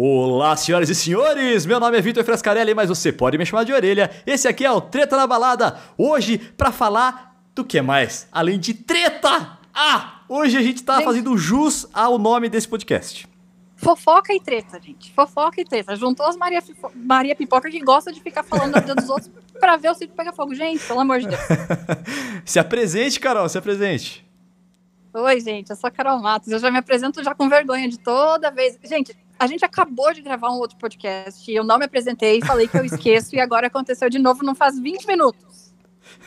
Olá, senhoras e senhores! Meu nome é Vitor Frescarelli, mas você pode me chamar de orelha. Esse aqui é o Treta na Balada. Hoje, pra falar do que mais? Além de treta! Ah! Hoje a gente tá Gente. fazendo jus ao nome desse podcast. Fofoca e treta, gente. Fofoca e treta. Juntou as Maria, Fifo- Maria Pipoca que gosta de ficar falando da vida dos outros pra ver o circo pegar fogo. Gente, pelo amor de Deus. se apresente, Carol, se apresente. Oi, gente, eu sou a Carol Matos. Eu já me apresento já com vergonha de toda vez. Gente, a gente acabou de gravar um outro podcast e eu não me apresentei, falei que eu esqueço e agora aconteceu de novo, não faz 20 minutos.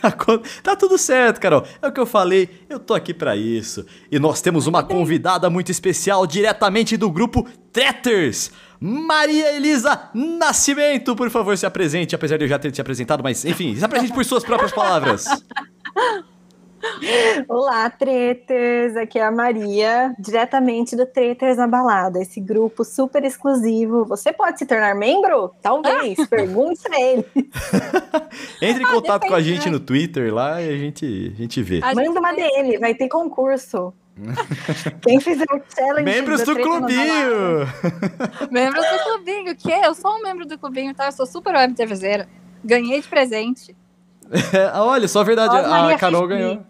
Tá tudo certo, Carol. É o que eu falei, eu tô aqui pra isso. E nós temos uma convidada muito especial diretamente do grupo Tretters. Maria Elisa Nascimento, por favor, se apresente, apesar de eu já ter te apresentado, mas enfim, se apresente por suas próprias palavras. Olá, Treters! Aqui é a Maria, diretamente do Treters na Balada, esse grupo super exclusivo. Você pode se tornar membro? Talvez. Pergunte pra ele. Entre em Ah, contato com a gente né? no Twitter lá e a gente, a gente vê. A gente Manda uma DM, vai ter concurso. Quem fizer o challenge. Membros do Balada- clubinho! Membros do clubinho, o quê? Eu sou um membro do clubinho, tá? Eu sou super web TVzeira. Ganhei de presente. É, olha, só a verdade, Ó, a Carol ganhou.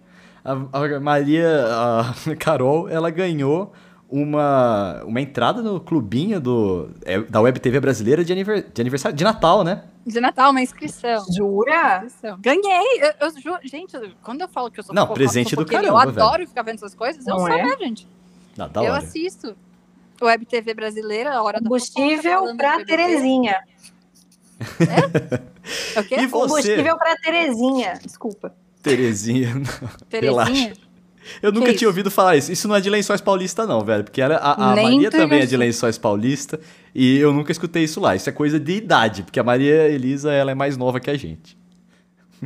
A, a Maria, a Carol, ela ganhou uma, uma entrada no clubinho do, é, da Web TV brasileira de, aniver- de aniversário, de Natal, né? De Natal, uma inscrição. Jura? Inscrição. Ganhei! Eu, eu juro, gente, quando eu falo que eu sou Não, fofoca- presente do caramba, Eu adoro ficar vendo essas coisas. Eu Não sou, é? né, gente? Da eu hora. assisto. Web TV brasileira, a hora da fofoca, Combustível falando pra do. Terezinha. É o quê? E você, Combustível pra Terezinha. Desculpa. Terezinha? Terezinha? relaxa. Eu nunca Que tinha isso? ouvido falar isso. Isso não é de Lençóis Paulista, não, velho. Porque ela, a, a Maria também é de Lençóis Paulista. E eu nunca escutei isso lá. Isso é coisa de idade. Porque a Maria Elisa, ela é mais nova que a gente.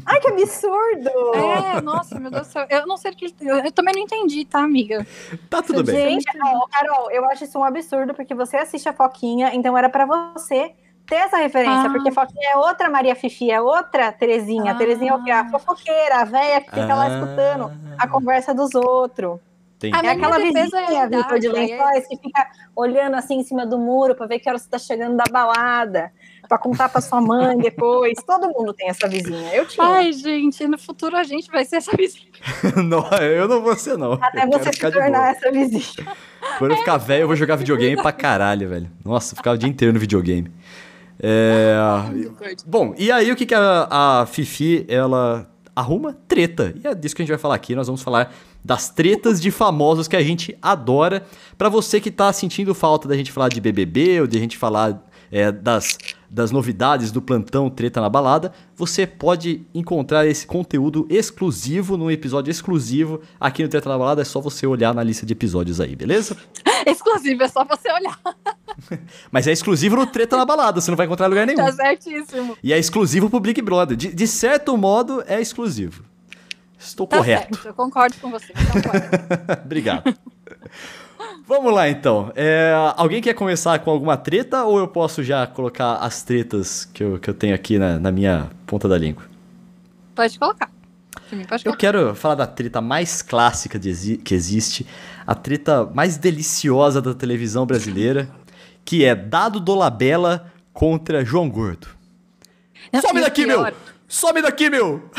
Ai, que absurdo! É, nossa, meu Deus do céu. Eu não sei o que. Eu, eu também não entendi, tá, amiga? Tá tudo bem. Gente, Carol, eu acho isso um absurdo, porque você assiste a Foquinha, então era pra você ter essa referência, Ah. porque é outra Maria Fifi, é outra Terezinha. Ah. Terezinha é o quê? A fofoqueira, a véia que fica lá escutando a conversa dos outros. Entendi. A É aquela é a vizinha, Vitor, de é- lençóis, que fica olhando assim em cima do muro pra ver que hora você tá chegando da balada, pra contar pra sua mãe depois. Todo mundo tem essa vizinha. Eu tinha. Ai, gente, no futuro a gente vai ser essa vizinha. não, eu não vou ser, não. até Eu você se tornar essa vizinha. Quando eu ficar velho, eu vou jogar videogame pra caralho, velho. Nossa, eu ficava o dia inteiro no videogame. É... Bom, e aí o que, que a, a Fifi, ela arruma? Treta. E é disso que a gente vai falar aqui. Nós vamos falar das tretas de famosos que a gente adora. Pra você que tá sentindo falta da gente falar de BBB ou de a gente falar é, das, das novidades do plantão Treta na Balada, você pode encontrar esse conteúdo exclusivo, num episódio exclusivo aqui no Treta na Balada. É só você olhar na lista de episódios aí, beleza? Exclusivo, é só você olhar. Mas é exclusivo no Treta na Balada, você não vai encontrar em lugar nenhum. Tá certíssimo. E é exclusivo pro Big Brother. De, de certo modo, é exclusivo. Estou Tá correto. certo, eu concordo com você. Concordo. Obrigado. Vamos lá, então. É, alguém quer começar com alguma treta ou eu posso já colocar as tretas que eu, que eu tenho aqui na, na minha ponta da língua? pode colocar. Eu quero falar da treta mais clássica de que existe, a treta mais deliciosa da televisão brasileira, que é Dado Dolabella contra João Gordo. Não, Some daqui, meu! pior, Some daqui, meu!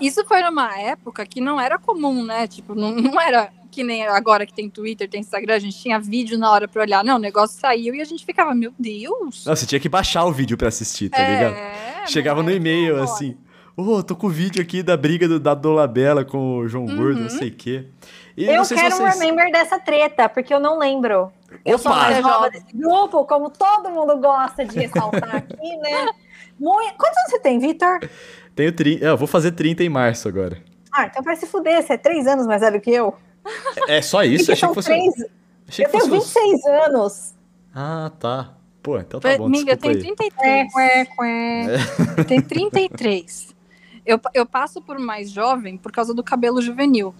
Isso foi numa época que não era comum, né? Tipo, não, não era que nem agora que tem Twitter, tem Instagram, a gente tinha vídeo na hora pra olhar. Não, o negócio saiu e a gente ficava, meu Deus. Não, você tinha que baixar o vídeo pra assistir, tá ligado? é, Chegava não no é e-mail, assim. Ô, tô com o vídeo aqui da briga do, da Dolabella com o João Gordo, Uhum. não sei o quê. E Eu não sei se quero vocês... um remember dessa treta, porque eu não lembro. Eu sou Opa! mais nova Jovem. desse grupo, como todo mundo gosta de ressaltar aqui, né? Muito... Quantos anos você tem, Vitor? Tenho 30... Eu vou fazer 30 em março agora. Ah, então vai se fuder, você é três anos mais velho que eu. É só isso? Achei que fosse... três... Achei Eu que tenho fosse... 26 anos. Ah, tá. Pô, então tá bom, Amiga, eu desculpa tenho aí. 33. Quê. Eu tenho 33. Eu, eu passo por mais jovem por causa do cabelo juvenil.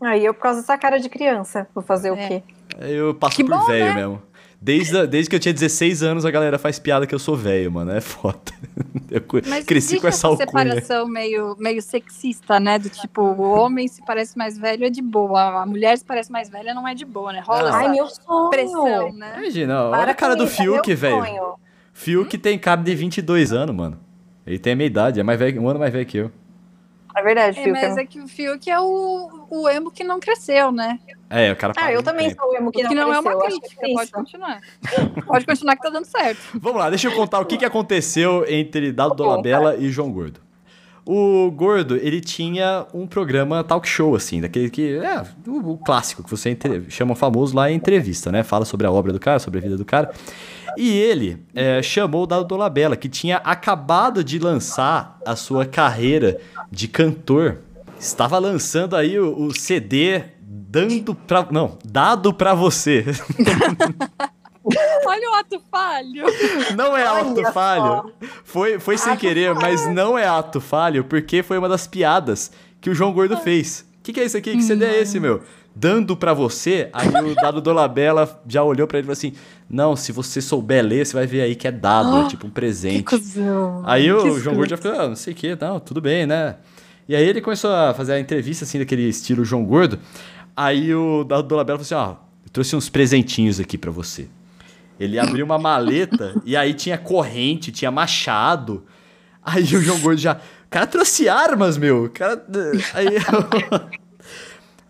Aí eu, por causa dessa cara de criança, vou fazer o É. quê? Eu passo Que por bom, velho né? mesmo. Desde, a- desde que eu tinha 16 anos, a galera faz piada que eu sou velho, mano. É foda. Eu Mas cresci com essa alcunha. separação meio, meio sexista, né? Do tipo, o homem se parece mais velho é de boa, a mulher se parece mais velha não é de boa, né? Rola Ah. Ai, essa meu sonho. pressão, né? Imagina, olha Para a cara do isso, Fiuk, velho. Fiuk tem cara de 22 anos, mano. Ele tem a minha idade, é mais velho, um ano mais velho que eu. É verdade, É, Fiuk. mas é que o Fiuk é o, o emo que não cresceu, né? É, o cara Ah, eu também tempo. sou o emo que que não, não é uma cresceu, crítica, é pode isso. continuar. Pode continuar que tá dando certo. Vamos lá, deixa eu contar o que, que aconteceu entre Dado Dolabella e João Gordo. O Gordo, ele tinha um programa talk show, assim, daquele que. É, o, o clássico, que você entre- chama famoso lá em entrevista, né? Fala sobre a obra do cara, sobre a vida do cara. E ele é, chamou o Dado Dolabella, que tinha acabado de lançar a sua carreira de cantor. Estava lançando aí o, o CD dando pra. Não, dado pra você. Olha o ato falho. Não é Olha ato só. falho. Foi, foi sem querer, falho. mas não é ato falho, porque foi uma das piadas que o João Gordo fez. O que, que é isso aqui? Que CD é esse, meu? Dando pra você, aí o dado Dolabella já olhou pra ele e falou assim: Não, se você souber ler, você vai ver aí que é dado, é tipo um Que presente. cuzão. Aí Que o João Gordo já ficou, ah, não sei o que, não, tudo bem, né? E aí ele começou a fazer a entrevista, assim, daquele estilo João Gordo. Aí o Dado Dolabella falou assim, ó, eu trouxe uns presentinhos aqui pra você. Ele abriu uma maleta e aí tinha corrente, tinha machado. Aí o João Gordo já, o cara trouxe armas, meu. O cara... Aí,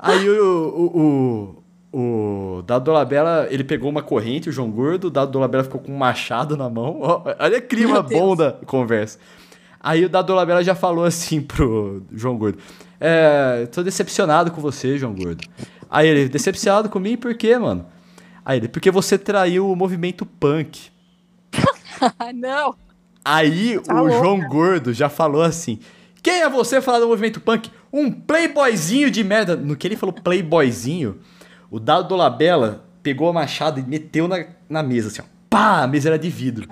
aí o, o, o, o Dado Dolabella, ele pegou uma corrente, o João Gordo, o Dado Dolabella ficou com um machado na mão. Olha que clima bom da conversa. Aí o Dado Dolabella já falou assim pro João Gordo. É, tô decepcionado com você, João Gordo. Aí ele, decepcionado comigo por quê, mano? Aí ele, porque você traiu o movimento punk. Não. Aí Tá o louca. João Gordo já falou assim: Quem é você falar do movimento punk? Um playboyzinho de merda. No que ele falou playboyzinho, o Dado Dolabella pegou a machada e meteu na, na mesa, assim, ó. Pá! A mesa era de vidro.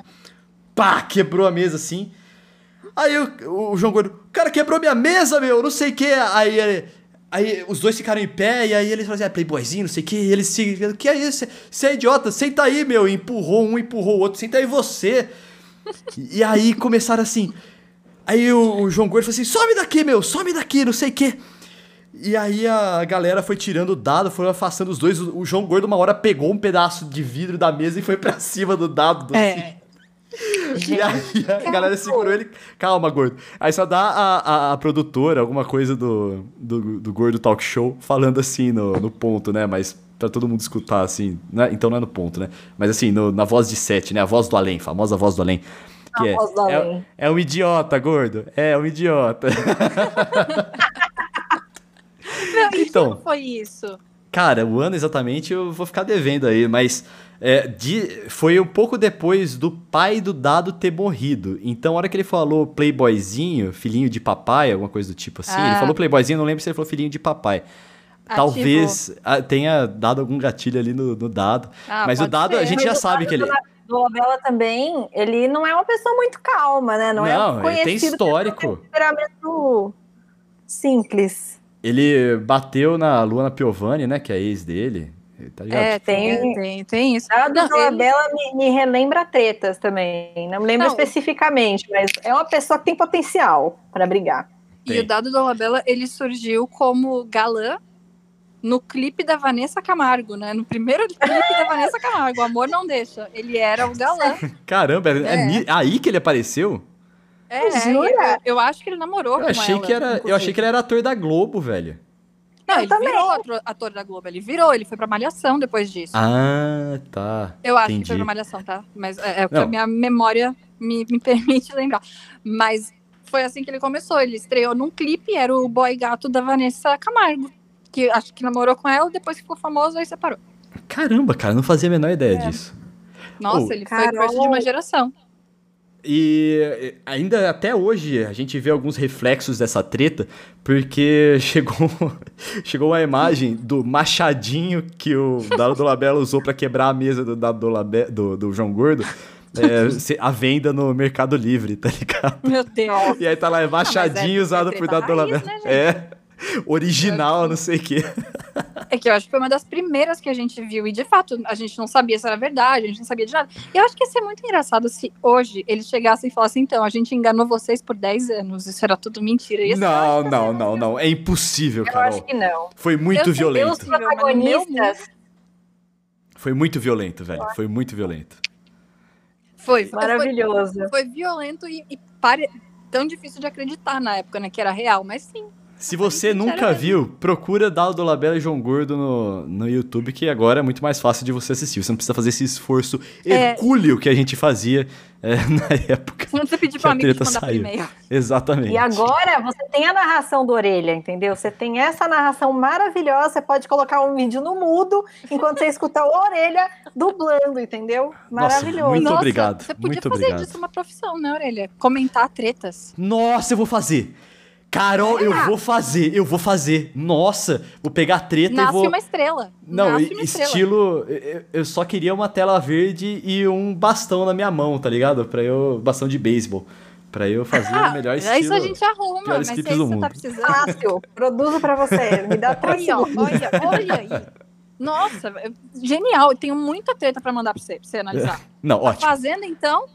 Pá! Quebrou a mesa assim. Aí o, o João Gordo, o cara quebrou minha mesa, meu, não sei o que. Aí, ele- aí os dois ficaram em pé e aí eles falaram assim, ah, playboyzinho, não sei o que. E eles se, que é isso? Você é idiota, senta aí, meu. E empurrou um, empurrou o outro, senta aí você. E aí começaram assim. Aí o, o João Gordo falou assim: some daqui, meu, some daqui, não sei o quê. E aí a galera foi tirando o dado, foi afastando os dois. O, o João Gordo, uma hora, pegou um pedaço de vidro da mesa e foi pra cima do dado. É. E aí a galera segurou ele. Calma, gordo. Aí só dá a, a, a produtora, alguma coisa do, do, do Gordo Talk Show, falando assim no, no ponto, né? Mas pra todo mundo escutar, assim. Né? Então não é no ponto, né? Mas assim, no- na voz de sete, né? A voz do além, famosa voz do além. Que A é, é, é um idiota, gordo. É um idiota. Não, Então. foi isso? Cara, o ano exatamente eu vou ficar devendo aí, mas é, de- foi um pouco depois do pai do dado ter morrido. Então, a hora que ele falou playboyzinho, filhinho de papai, alguma coisa do tipo assim, ele Ah. falou playboyzinho, não lembro se ele falou filhinho de papai. Talvez ah, tenha dado algum gatilho ali no, no dado. Ah, mas o dado, a ser. gente Mas já sabe que ele. Do Labella também, ele não é uma pessoa muito calma, né? Não, Não, é ele tem conhecido pelo histórico. temperamento simples. Ele bateu na Luana Piovani, né? Que é a ex dele. Tá ligado? É, tem, Tem- tem, tem isso. A do Não, ele- Labella me, me relembra tretas também. Não me lembro Não. especificamente, mas é uma pessoa que tem potencial para brigar. E Tem. o Dado Dolabella, ele surgiu como galã no clipe da Vanessa Camargo, né? No primeiro clipe da Vanessa Camargo, O Amor Não Deixa. Ele era o galã. Caramba, é, É. ni- aí que ele apareceu? É, Jura? eu, eu acho que ele namorou Eu com achei, ela, que era, eu achei que ele era ator da Globo, velho. Não, Eu ele também. virou ator, ator da Globo. Ele virou, ele foi pra Malhação depois disso. Ah, tá. eu acho que entendi. foi pra Malhação, tá? Mas é, é o que Não. a minha memória me, me permite lembrar. Mas foi assim que ele começou. Ele estreou num clipe, era o boy gato da Vanessa Camargo. Que acho que namorou com ela, depois que ficou famoso, aí separou. Caramba, cara, não fazia a menor ideia É. disso. Nossa, Oh. ele foi crush de uma geração. E ainda até hoje a gente vê alguns reflexos dessa treta, porque chegou, chegou uma imagem do machadinho que o Dado Dolabella usou pra quebrar a mesa do, Dado Dolabe- do, do João Gordo. é, se- a venda no Mercado Livre, tá ligado? Meu Deus. E aí tá lá, é machadinho é usado por Dado Dolabella. né, é, original, não sei o quê. É que eu acho que foi uma das primeiras que a gente viu, e de fato a gente não sabia se era verdade, a gente não sabia de nada. E eu acho que ia ser muito engraçado se hoje eles chegassem e falassem: então, a gente enganou vocês por 10 anos, isso era tudo mentira. Isso não, não, não, não. É impossível, Eu Carol. acho que não. Foi muito Eu violento. Os protagonistas. Foi muito violento, velho. Foi muito violento. Foi, foi, Maravilhoso. Foi, foi violento e, e pare... tão difícil de acreditar na época, né? Que era real, mas sim. Se você nunca viu, procura Dado Labella e João Gordo no, no YouTube, que agora é muito mais fácil de você assistir. Você não precisa fazer esse esforço É. hercúleo que a gente fazia é, na época. Quando você pedir Que pra a amigo te mandar saiu. e-mail. Exatamente. E agora você tem a narração do Orelha, entendeu? Você tem essa narração maravilhosa. Você pode colocar um vídeo no mudo enquanto você escuta o Orelha dublando, entendeu? Nossa, Maravilhoso. muito Nossa, obrigado, Você podia muito fazer obrigado. disso uma profissão, né, Orelha? Comentar tretas. Nossa, eu vou fazer. Carol, eu vou fazer, eu vou fazer. Nossa, vou pegar a treta Nasce e vou. uma estrela. Não, Nasce uma estrela. estilo. eu- Eu só queria uma tela verde e um bastão na minha mão, tá ligado? Pra eu. Bastão de beisebol. Pra eu fazer o melhor estilo. Ah, Isso a gente arruma, mas se é isso que você tá precisando. Fácil. Produzo pra você. Me dá três Aí, ó, olha, olha aí. Nossa, é genial. Eu tenho muita treta pra mandar pra você, pra você analisar. Não, Tá ótimo. fazendo, então?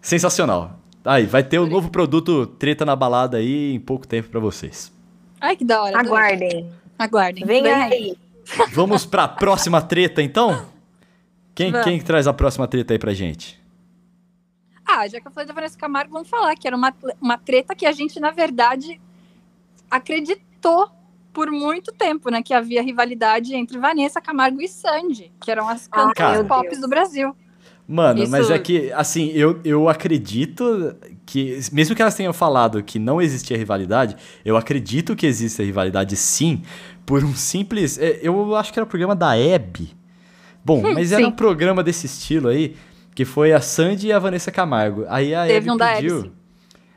Sensacional. Aí, vai ter o novo produto Treta na Balada aí em pouco tempo pra vocês. Ai, que da hora. Aguardem. Aguardem. Vem Vem aí. Vamos pra próxima treta, então? Quem, quem que traz a próxima treta aí pra gente? Ah, já que eu falei da Vanessa Camargo, vamos falar que era uma, uma treta que a gente, na verdade, acreditou por muito tempo, né? Que havia rivalidade entre Vanessa Camargo e Sandy, que eram as Ah, cantoras meu pop do Brasil. Mano, Isso- mas é que, assim, eu, eu acredito que, mesmo que elas tenham falado que não existia rivalidade, eu acredito que existe rivalidade sim, por um simples. é, Eu acho que era o programa da Hebe. Bom, mas era sim. um programa desse estilo aí, que foi a Sandy e a Vanessa Camargo. Aí a Teve Hebe um da Hebe, pediu.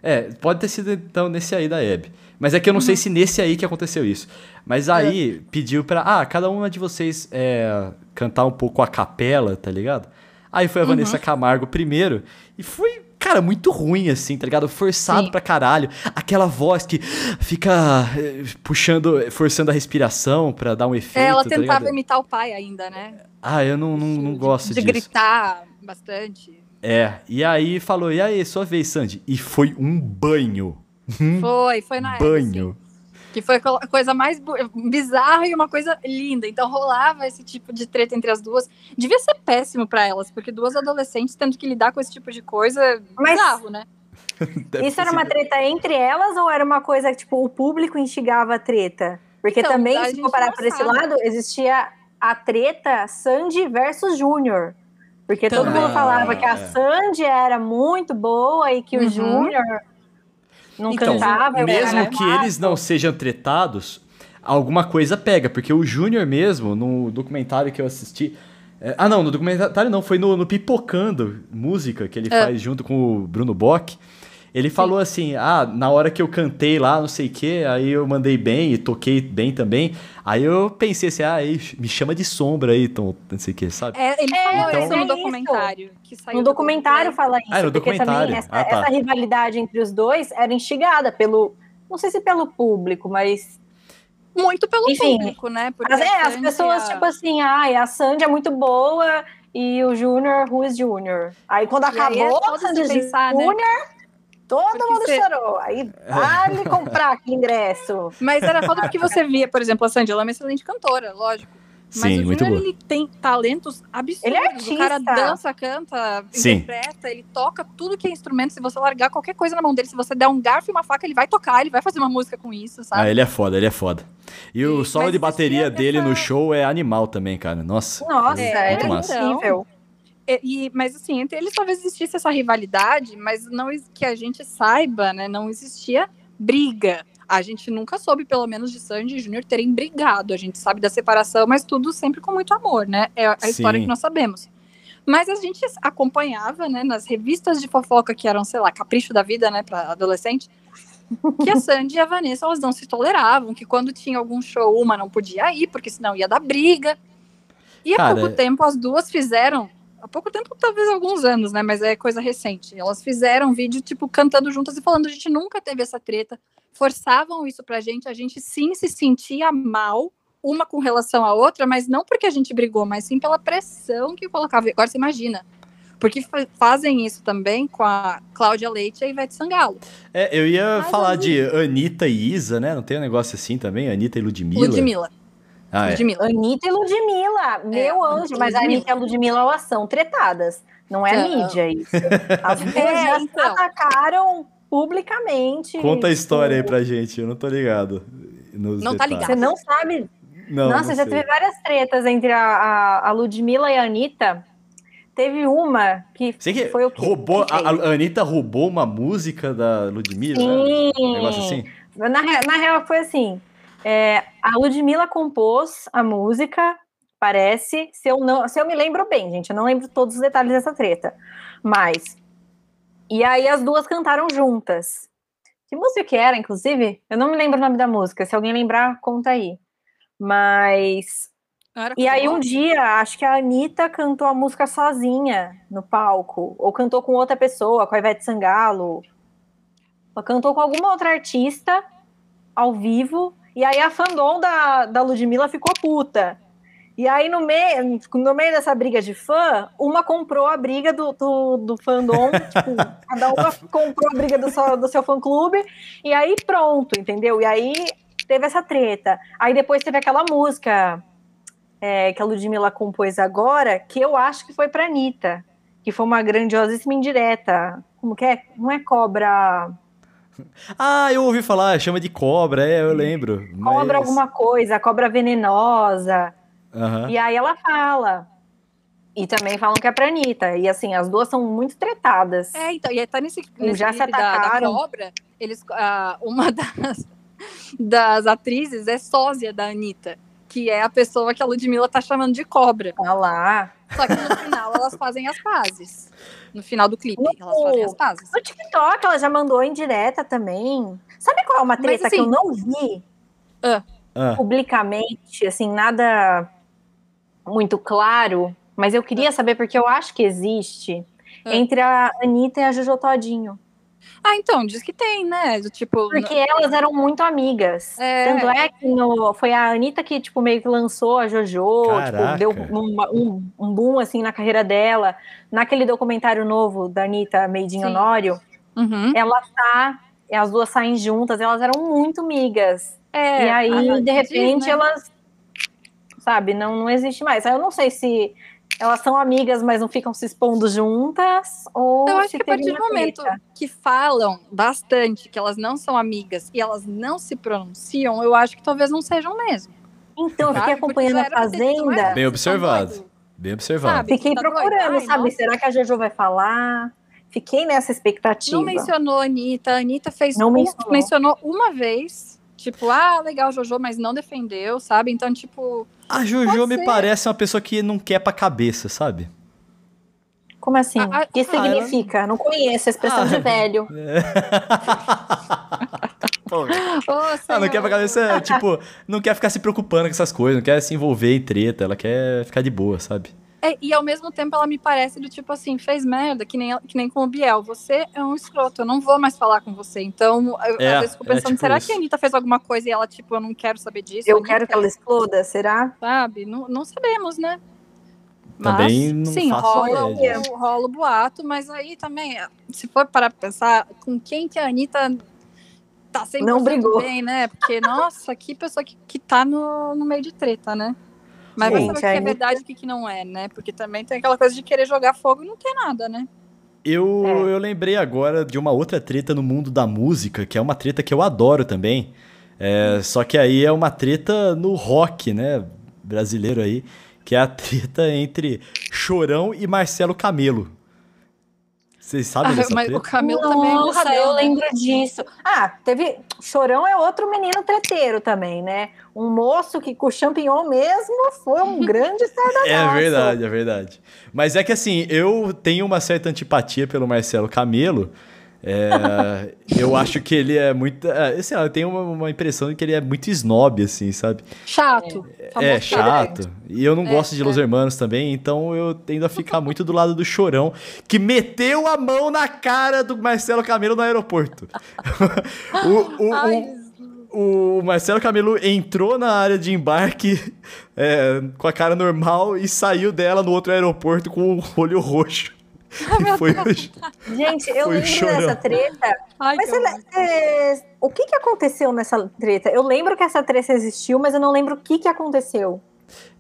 É, pode ter sido então nesse aí da Hebe. Mas é que eu não Uhum. sei se nesse aí que aconteceu isso. Mas aí pediu pra. Ah, cada uma de vocês é, cantar um pouco a capela, tá ligado? Aí Uhum. foi a Vanessa Camargo primeiro. E foi, cara, muito ruim, assim, tá ligado? Forçado Sim. pra caralho. Aquela voz que fica eh, puxando, forçando a respiração pra dar um efeito. Ela tá tentava ligado? imitar o pai ainda, né? Ah, eu não, não, não De- gosto de, disso. gritar bastante. É, e aí falou, e aí, sua vez, Sandy. E foi um banho. Um Foi, foi na época. banho. Que foi a coisa mais bizarra e uma coisa linda. Então rolava esse tipo de treta entre as duas. Devia ser péssimo pra elas, porque duas adolescentes tendo que lidar com esse tipo de coisa Mas- bizarro, né? Deve Isso era uma treta entre elas ou era uma coisa que, tipo, o público instigava a treta? Porque Então, também, se gente for parar não por esse lado, existia a treta Sandy versus Júnior. Porque todo mundo falava que a É. Sandy era muito boa e que Uhum. o Júnior não Então, cantava. mesmo que chato. eles não sejam tretados, alguma coisa pega, porque o Júnior mesmo, no documentário que eu assisti. é, ah, não, no documentário não, foi no, no Pipocando Música, que ele É. faz junto com o Bruno Bock. Ele falou assim: ah, na hora que eu cantei lá, não sei o quê, aí eu mandei bem e toquei bem também. Aí eu pensei assim: ah, aí, me chama de sombra aí, então, não sei o quê, sabe? É, ele falou então- isso É no documentário. Que saiu No do documentário fala isso, Ah, no porque documentário. também essa, Ah, tá. essa rivalidade entre os dois era instigada pelo, não sei se pelo público, mas Muito pelo Enfim, público, né? Porque é, as pessoas, a- tipo assim, ai, a Sandy é muito boa e o Júnior, who is Júnior? Aí quando E aí é acabou foda a de Sandy pensar, né? Todo Porque mundo você- chorou. Aí vale comprar aquele ingresso. Mas era foda porque você via, por exemplo, a Sandy, ela é uma excelente cantora, lógico. Mas Sim, o boa. ele tem talentos absurdos. Ele é O cara artista. dança, canta, Sim. interpreta, ele toca tudo que é instrumento. Se você largar qualquer coisa na mão dele, se você der um garfo e uma faca, ele vai tocar, ele vai fazer uma música com isso, Ah, sabe? ele é foda, ele é foda. E o solo mas de bateria existia dele no show é animal também, cara. Nossa. Nossa, É, é, massa. incrível. E, e- mas assim, entre eles talvez existisse essa rivalidade, mas não que a gente saiba, né? Não existia briga. A gente nunca soube, pelo menos, de Sandy e Júnior terem brigado. A gente sabe da separação, mas tudo sempre com muito amor, né? É a Sim. história que nós sabemos. Mas a gente acompanhava, né, nas revistas de fofoca que eram, sei lá, capricho da vida, né, para adolescente, que a Sandy e a Vanessa elas não se toleravam, que quando tinha algum show uma não podia ir, porque senão ia dar briga. E há Cara, pouco tempo as duas fizeram, há pouco tempo, talvez alguns anos, né, mas é coisa recente. Elas fizeram vídeo tipo cantando juntas e falando a gente nunca teve essa treta, forçavam isso pra gente, a gente sim se sentia mal uma com relação à outra, mas não porque a gente brigou, mas sim pela pressão que colocava. Agora você imagina. Porque fazem isso também com a Cláudia Leite e a Ivete Sangalo. É, eu ia mas falar de Anitta e Isa, né? Não tem um negócio assim também? Anitta e Ludmilla? Ludmilla. Ah, é. Ludmilla. Anitta e Ludmilla, meu é, anjo. Mas a Anitta e a Ludmilla, elas são tretadas. Não é a mídia isso. As duas é, já então. atacaram publicamente. Conta a história aí pra gente, eu não tô ligado. não detalhes. tá ligado. Você não sabe? Não, Nossa, não já sei. teve várias tretas entre a, a, a Ludmilla e a Anitta. Teve uma que, que foi o que roubou a, a Anitta roubou uma música da Ludmilla, Sim. Né? Um negócio assim. Na, na real foi assim, é, a Ludmilla compôs a música, parece, se eu não, se eu me lembro bem, gente, eu não lembro todos os detalhes dessa treta, mas e aí as duas cantaram juntas. Que música que era, inclusive? Eu não me lembro o nome da música. Se alguém lembrar, conta aí. Mas. E aí um dia, acho que a Anitta cantou a música sozinha no palco. Ou cantou com outra pessoa, com a Ivete Sangalo. Ou cantou com alguma outra artista ao vivo. E aí a fandom da, da Ludmilla ficou puta. E aí, no meio, no meio dessa briga de fã, uma comprou a briga do, do, do fandom, tipo, cada uma comprou a briga do seu, do seu fã-clube, e aí pronto, entendeu? E aí teve essa treta. Aí depois teve aquela música é, que a Ludmilla compôs agora, que eu acho que foi pra Anitta, que foi uma grandiosíssima indireta. Como que é? Não é cobra... Ah, eu ouvi falar, chama de cobra, é, eu lembro. Cobra mas... alguma coisa, cobra venenosa... Uhum. E aí ela fala. E também falam que é pra Anitta. E assim, as duas são muito tretadas. É, então, e tá nesse, nesse já se atacaram. Da, da cobra, eles, uh, uma das, das atrizes é sósia da Anitta, que é a pessoa que a Ludmilla tá chamando de cobra. Olha lá. Só que no final elas fazem as pazes. No final do clipe, no, elas fazem as pazes. No TikTok ela já mandou em direta também. Sabe qual é uma treta Mas, assim, que eu não vi? Uh, publicamente, assim, nada muito claro, mas eu queria saber porque eu acho que existe é. entre a Anitta e a Jojo Todinho. Ah, então, diz que tem, né? Do, tipo, Porque no... elas eram muito amigas. É. Tanto é que no, foi a Anitta que, tipo, meio que lançou a Jojo, tipo, deu um, um, um, boom, assim, na carreira dela. Naquele documentário novo da Anitta, Made in Honório, uhum. ela tá, as duas saem juntas, elas eram muito amigas. É, e aí, de repente, diz, né? elas sabe? Não, não existe mais. Eu não sei se elas são amigas, mas não ficam se expondo juntas, ou Eu acho que a partir do momento que falam bastante que elas não são amigas e elas não se pronunciam, eu acho que talvez não sejam mesmo. Então, eu fiquei acompanhando a Fazenda. Bem observado. Bem observado. Sabe, fiquei tá procurando, sabe? Nossa. Será que a Jojo vai falar? Fiquei nessa expectativa. Não mencionou a Anitta. A Anitta fez não um, mencionou. mencionou uma vez. Tipo, ah, legal, Jojo, mas não defendeu, sabe? Então, tipo, a Jojo me parece uma pessoa que não quer pra cabeça, sabe? Como assim? O que ah, significa? Ela... Não conheço a expressão ah, de velho. É. Pô, oh, ah, não quer pra cabeça, tipo, não quer ficar se preocupando com essas coisas, não quer se envolver em treta, ela quer ficar de boa, sabe? É, e ao mesmo tempo ela me parece do tipo assim, fez merda, que nem, que nem com o Biel. Você é um escroto, eu não vou mais falar com você. Então, eu, é, às vezes fico é pensando, é tipo será isso. que a Anitta fez alguma coisa e ela, tipo, eu não quero saber disso? Eu quero que ela exploda, será? Sabe? Não, não sabemos, né? Também não sim, rola, o, rola o boato, mas aí também, se for para pensar, com quem que a Anitta tá sempre não brigou. bem, né? Porque, nossa, que pessoa que, que tá no, no meio de treta, né? Mas Gente, vai saber o que é verdade e o que não é, né? Porque também tem aquela coisa de querer jogar fogo e não tem nada, né? Eu, é. eu lembrei agora de uma outra treta no mundo da música, que é uma treta que eu adoro também. É, só que aí é uma treta no rock, né? Brasileiro aí, que é a treta entre Chorão e Marcelo Camelo. Vocês sabem ah, dessa mas treta? O Camelo Nossa, também é burradão, eu né? lembro disso. Ah, teve... Chorão é outro menino treteiro também, né? Um moço que com champignon mesmo foi um grande sardanaço. É verdade, é verdade. Mas é que assim, eu tenho uma certa antipatia pelo Marcelo Camelo, é, eu acho que ele é muito. É, sei lá, eu tenho uma, uma, impressão de que ele é muito snob, assim, sabe? Chato. É, é chato. E eu não é, gosto de Los é. Hermanos também, então eu tendo a ficar muito do lado do chorão, que meteu a mão na cara do Marcelo Camelo no aeroporto. o, o, Ai, o, o Marcelo Camelo entrou na área de embarque é, com a cara normal e saiu dela no outro aeroporto com o olho roxo. e foi Gente, eu lembro chorão. dessa treta. Ai, mas você, é, o que, que aconteceu nessa treta? Eu lembro que essa treta existiu, mas eu não lembro o que, que aconteceu.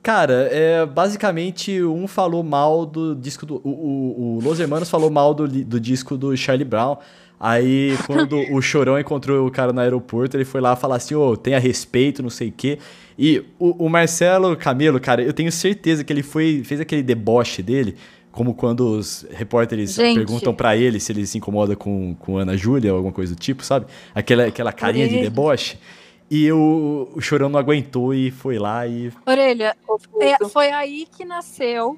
Cara, é, basicamente um falou mal do disco do. O, o, o Los Hermanos falou mal do, do disco do Charlie Brown. Aí, quando o Chorão encontrou o cara no aeroporto, ele foi lá falar assim: ô, oh, tenha respeito, não sei o quê. E o, o, Marcelo Camelo, cara, eu tenho certeza que ele foi fez aquele deboche dele, como quando os repórteres Gente. perguntam para ele se ele se incomoda com, com Ana Júlia ou alguma coisa do tipo, sabe? Aquela, aquela carinha de deboche. E o, o Chorão não aguentou e foi lá e. Orelha, é, foi aí que nasceu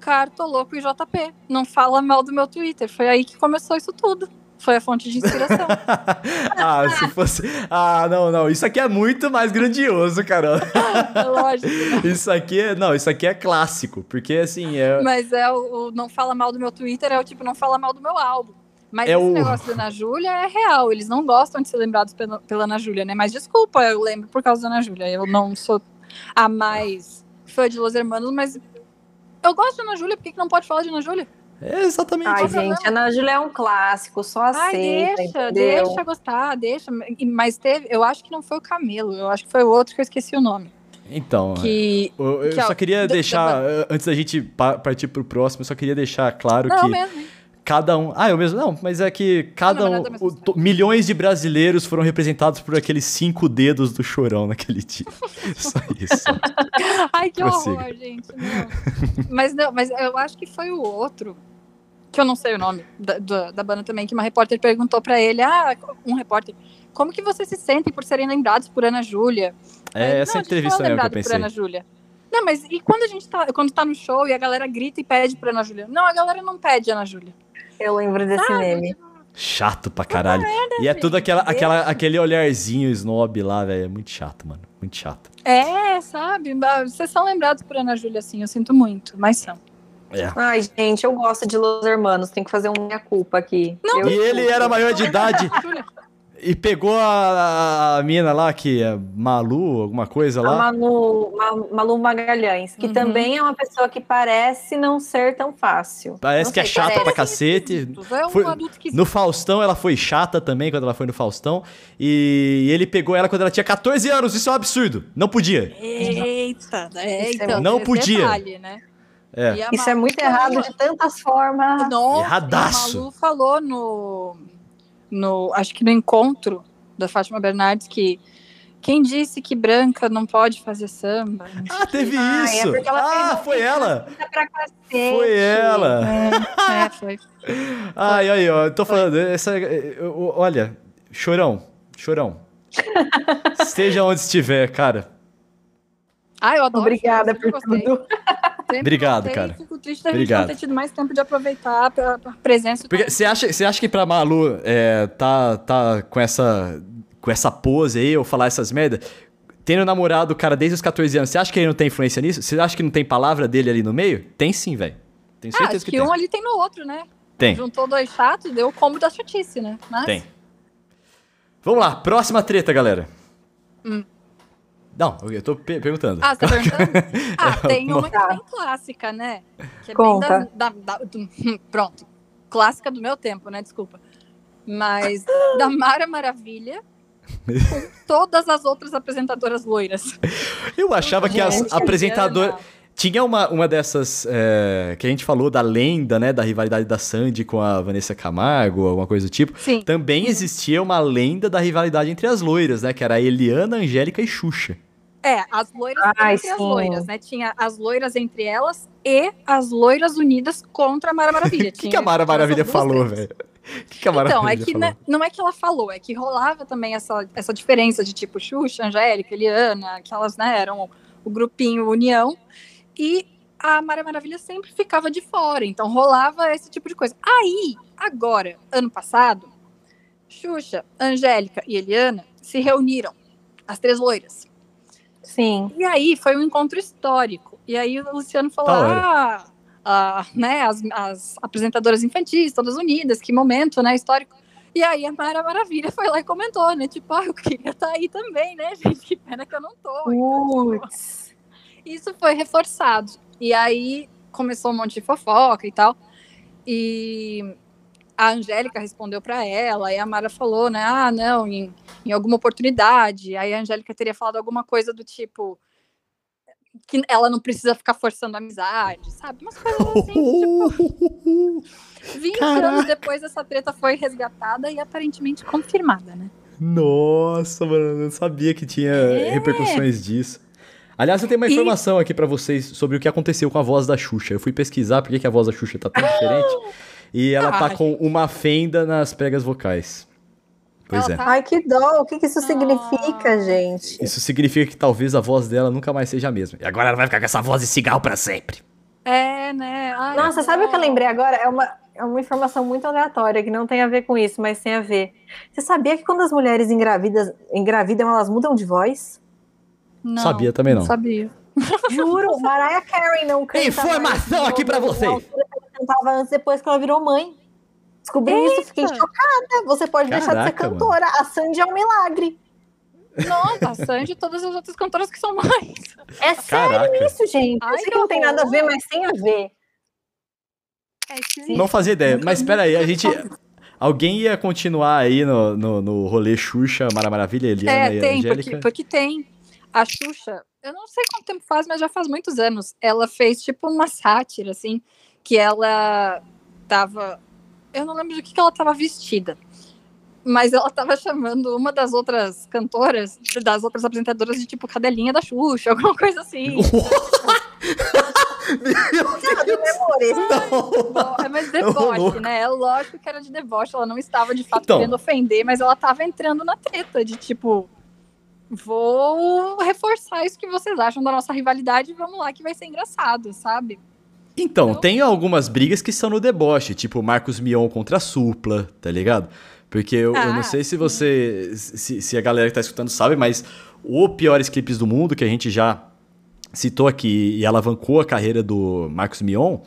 Cartoloco e JP. Não fala mal do meu Twitter. Foi aí que começou isso tudo. Foi a fonte de inspiração. ah, se fosse. Ah, não, não. Isso aqui é muito mais grandioso, Carol. Lógico. Isso aqui é. Não, isso aqui é clássico. Porque assim. É... Mas é o, o não fala mal do meu Twitter, é o tipo, não fala mal do meu álbum. Mas é esse o... negócio da Ana Júlia é real. Eles não gostam de ser lembrados pela, pela Ana Júlia, né? Mas desculpa, eu lembro por causa da Ana Júlia. Eu não sou a mais fã de Los Hermanos, mas eu gosto da Ana Júlia. Por que, que não pode falar de Ana Júlia? É exatamente. Ai, gente, Ana Júlia é um clássico, só aceita, Ai, deixa, entendeu? deixa gostar, deixa. Mas teve, eu acho que não foi o Camelo, eu acho que foi o outro que eu esqueci o nome. Então, que, eu, eu que, só queria deixar, antes da gente partir pro próximo, eu só queria deixar claro não, que mesmo, cada um. Ah, eu mesmo não, mas é que cada não, um. O, milhões de brasileiros foram representados por aqueles cinco dedos do chorão naquele dia. Só isso. Ai, que Prossiga. horror, gente. Não. Mas não, mas eu acho que foi o outro que eu não sei o nome da, da, da banda também, que uma repórter perguntou para ele, ah, um repórter, como que vocês se sentem por serem lembrados por Ana Júlia? É, essa entrevista é que eu pensei. Por Ana Júlia. Não, mas e quando a gente tá, quando tá no show e a galera grita e pede pra Ana Júlia? Não, a galera não pede Ana Júlia. Eu lembro desse Sabe? meme. Chato pra caralho. Merda, e é tudo aquela, aquela, aquele olharzinho snob lá, velho. É muito chato, mano. Muito chato. É, sabe? Vocês são lembrados por Ana Júlia, assim. Eu sinto muito, mas são. É. Ai, gente, eu gosto de Los Hermanos, tem que fazer uma minha culpa aqui. Não, eu... E ele era maior de idade. E pegou a, a, mina lá, que é Malu, alguma coisa lá? A Malu, Malu Magalhães, que uhum. também é uma pessoa que parece não ser tão fácil. Parece não que é chata parece. pra cacete. É um foi, no Faustão, ela foi chata também, quando ela foi no Faustão. E ele pegou ela quando ela tinha 14 anos. Isso é um absurdo. Não podia. Eita, é, então, não podia. Detalhe, né? É. Isso é muito errado de tantas formas. Nossa, Erradaço. A Malu falou no, no. Acho que no encontro da Fátima Bernardes que. Quem disse que branca não pode fazer samba? Ah, teve ah, isso! É ah, foi ela! Foi ela! É, é foi. Ai, ai, ó, eu tô falando, essa, olha, chorão, chorão. Esteja onde estiver, cara. Ah, eu adoro. Obrigada por tudo. Obrigado, cara. Fico triste da Obrigado. gente não ter tido mais tempo de aproveitar a, presença. Você acha, você acha que pra Malu é, tá, tá com essa com essa pose aí, ou falar essas merda, tendo namorado o cara desde os 14 anos, você acha que ele não tem influência nisso? Você acha que não tem palavra dele ali no meio? Tem sim, velho. Tenho ah, certeza ah, acho que, que tem. um ali tem no outro, né? Tem. Juntou dois chatos, deu o combo da chatice, né? Mas... Tem. Vamos lá, próxima treta, galera. Hum. Não, eu tô perguntando. Ah, você tá perguntando? Ah, tem uma que é bem clássica, né? Que é Conta. bem da, da, da, do, Pronto. Clássica do meu tempo, né? Desculpa. Mas da Mara Maravilha com todas as outras apresentadoras loiras. Eu achava que as apresentadoras. Tinha uma, uma dessas é, que a gente falou da lenda, né? Da rivalidade da Sandy com a Vanessa Camargo, alguma coisa do tipo. Sim. Também existia uma lenda da rivalidade entre as loiras, né? Que era a Eliana, Angélica e Xuxa. É, as loiras Ai, entre sim. as loiras, né? Tinha as loiras entre elas e as loiras unidas contra a Mara Maravilha. O que, que a Mara Maravilha falou, velho? Que que a Mara então, é que não é que ela falou, é que rolava também essa, essa diferença de tipo Xuxa, Angélica, Eliana, que elas né, eram o grupinho União, e a Mara Maravilha sempre ficava de fora, então rolava esse tipo de coisa. Aí, agora, ano passado, Xuxa, Angélica e Eliana se reuniram, as três loiras Sim. E aí foi um encontro histórico. E aí o Luciano falou: tá ah, ah, né, as, as, apresentadoras infantis, todas unidas, que momento, né, histórico. E aí a Mara Maravilha foi lá e comentou, né? Tipo, ah, eu queria estar tá aí também, né, gente? Que pena que eu não tô. Então, tipo, isso foi reforçado. E aí começou um monte de fofoca e tal. E a Angélica respondeu para ela, e a Mara falou, né? Ah, não, em, em alguma oportunidade. Aí a Angélica teria falado alguma coisa do tipo que ela não precisa ficar forçando amizade, sabe? Umas coisas assim, tipo. 20 Caraca. anos depois, essa treta foi resgatada e aparentemente confirmada, né? Nossa, mano, eu não sabia que tinha é. repercussões disso. Aliás, eu tenho uma informação e... aqui para vocês sobre o que aconteceu com a voz da Xuxa. Eu fui pesquisar por que a voz da Xuxa tá tão diferente. E ela tá com uma fenda nas pregas vocais. Pois é. Tá... Ai, que dó. O que, que isso significa, gente? Isso significa que talvez a voz dela nunca mais seja a mesma. E agora ela vai ficar com essa voz de cigarro para sempre. É, né? Ai, Nossa, sabe o que eu lembrei agora? É uma, é uma informação muito aleatória, que não tem a ver com isso, mas tem a ver. Você sabia que quando as mulheres engravidas, engravidam, elas mudam de voz? Não, sabia também não. não sabia. Juro, Mariah Carey não canta Informação aqui para vocês. Ela cantava antes, depois que ela virou mãe. Descobri Eita. isso, fiquei chocada. Você pode Caraca, deixar de ser cantora. Mano. A Sandy é um milagre. Nossa, a Sandy e todas as outras cantoras que são mães. É sério Caraca. isso, gente. Ai, que não tem nada a ver, mas tem a ver. É não fazia ideia. Mas espera aí, a gente... Alguém ia continuar aí no, no, no rolê Xuxa, Mara Maravilha, Eliana é, e tem, Angélica? Porque, porque tem. A Xuxa, eu não sei quanto tempo faz, mas já faz muitos anos. Ela fez tipo uma sátira, assim, que ela tava eu não lembro de que, que ela estava vestida. Mas ela estava chamando uma das outras cantoras, das outras apresentadoras de tipo cadelinha da Xuxa, alguma coisa assim. Meu Deus. é mais deboche, né? É lógico que era de deboche, ela não estava de fato então. querendo ofender, mas ela estava entrando na treta de tipo, vou reforçar isso que vocês acham da nossa rivalidade e vamos lá que vai ser engraçado, sabe? Então, então, tem algumas brigas que são no deboche, tipo Marcos Mion contra a Supla, tá ligado? Porque eu, ah, eu não ah, sei se você. Se, se, a galera que tá escutando sabe, mas o Piores Clipes do Mundo, que a gente já citou aqui e alavancou a carreira do Marcos Mion,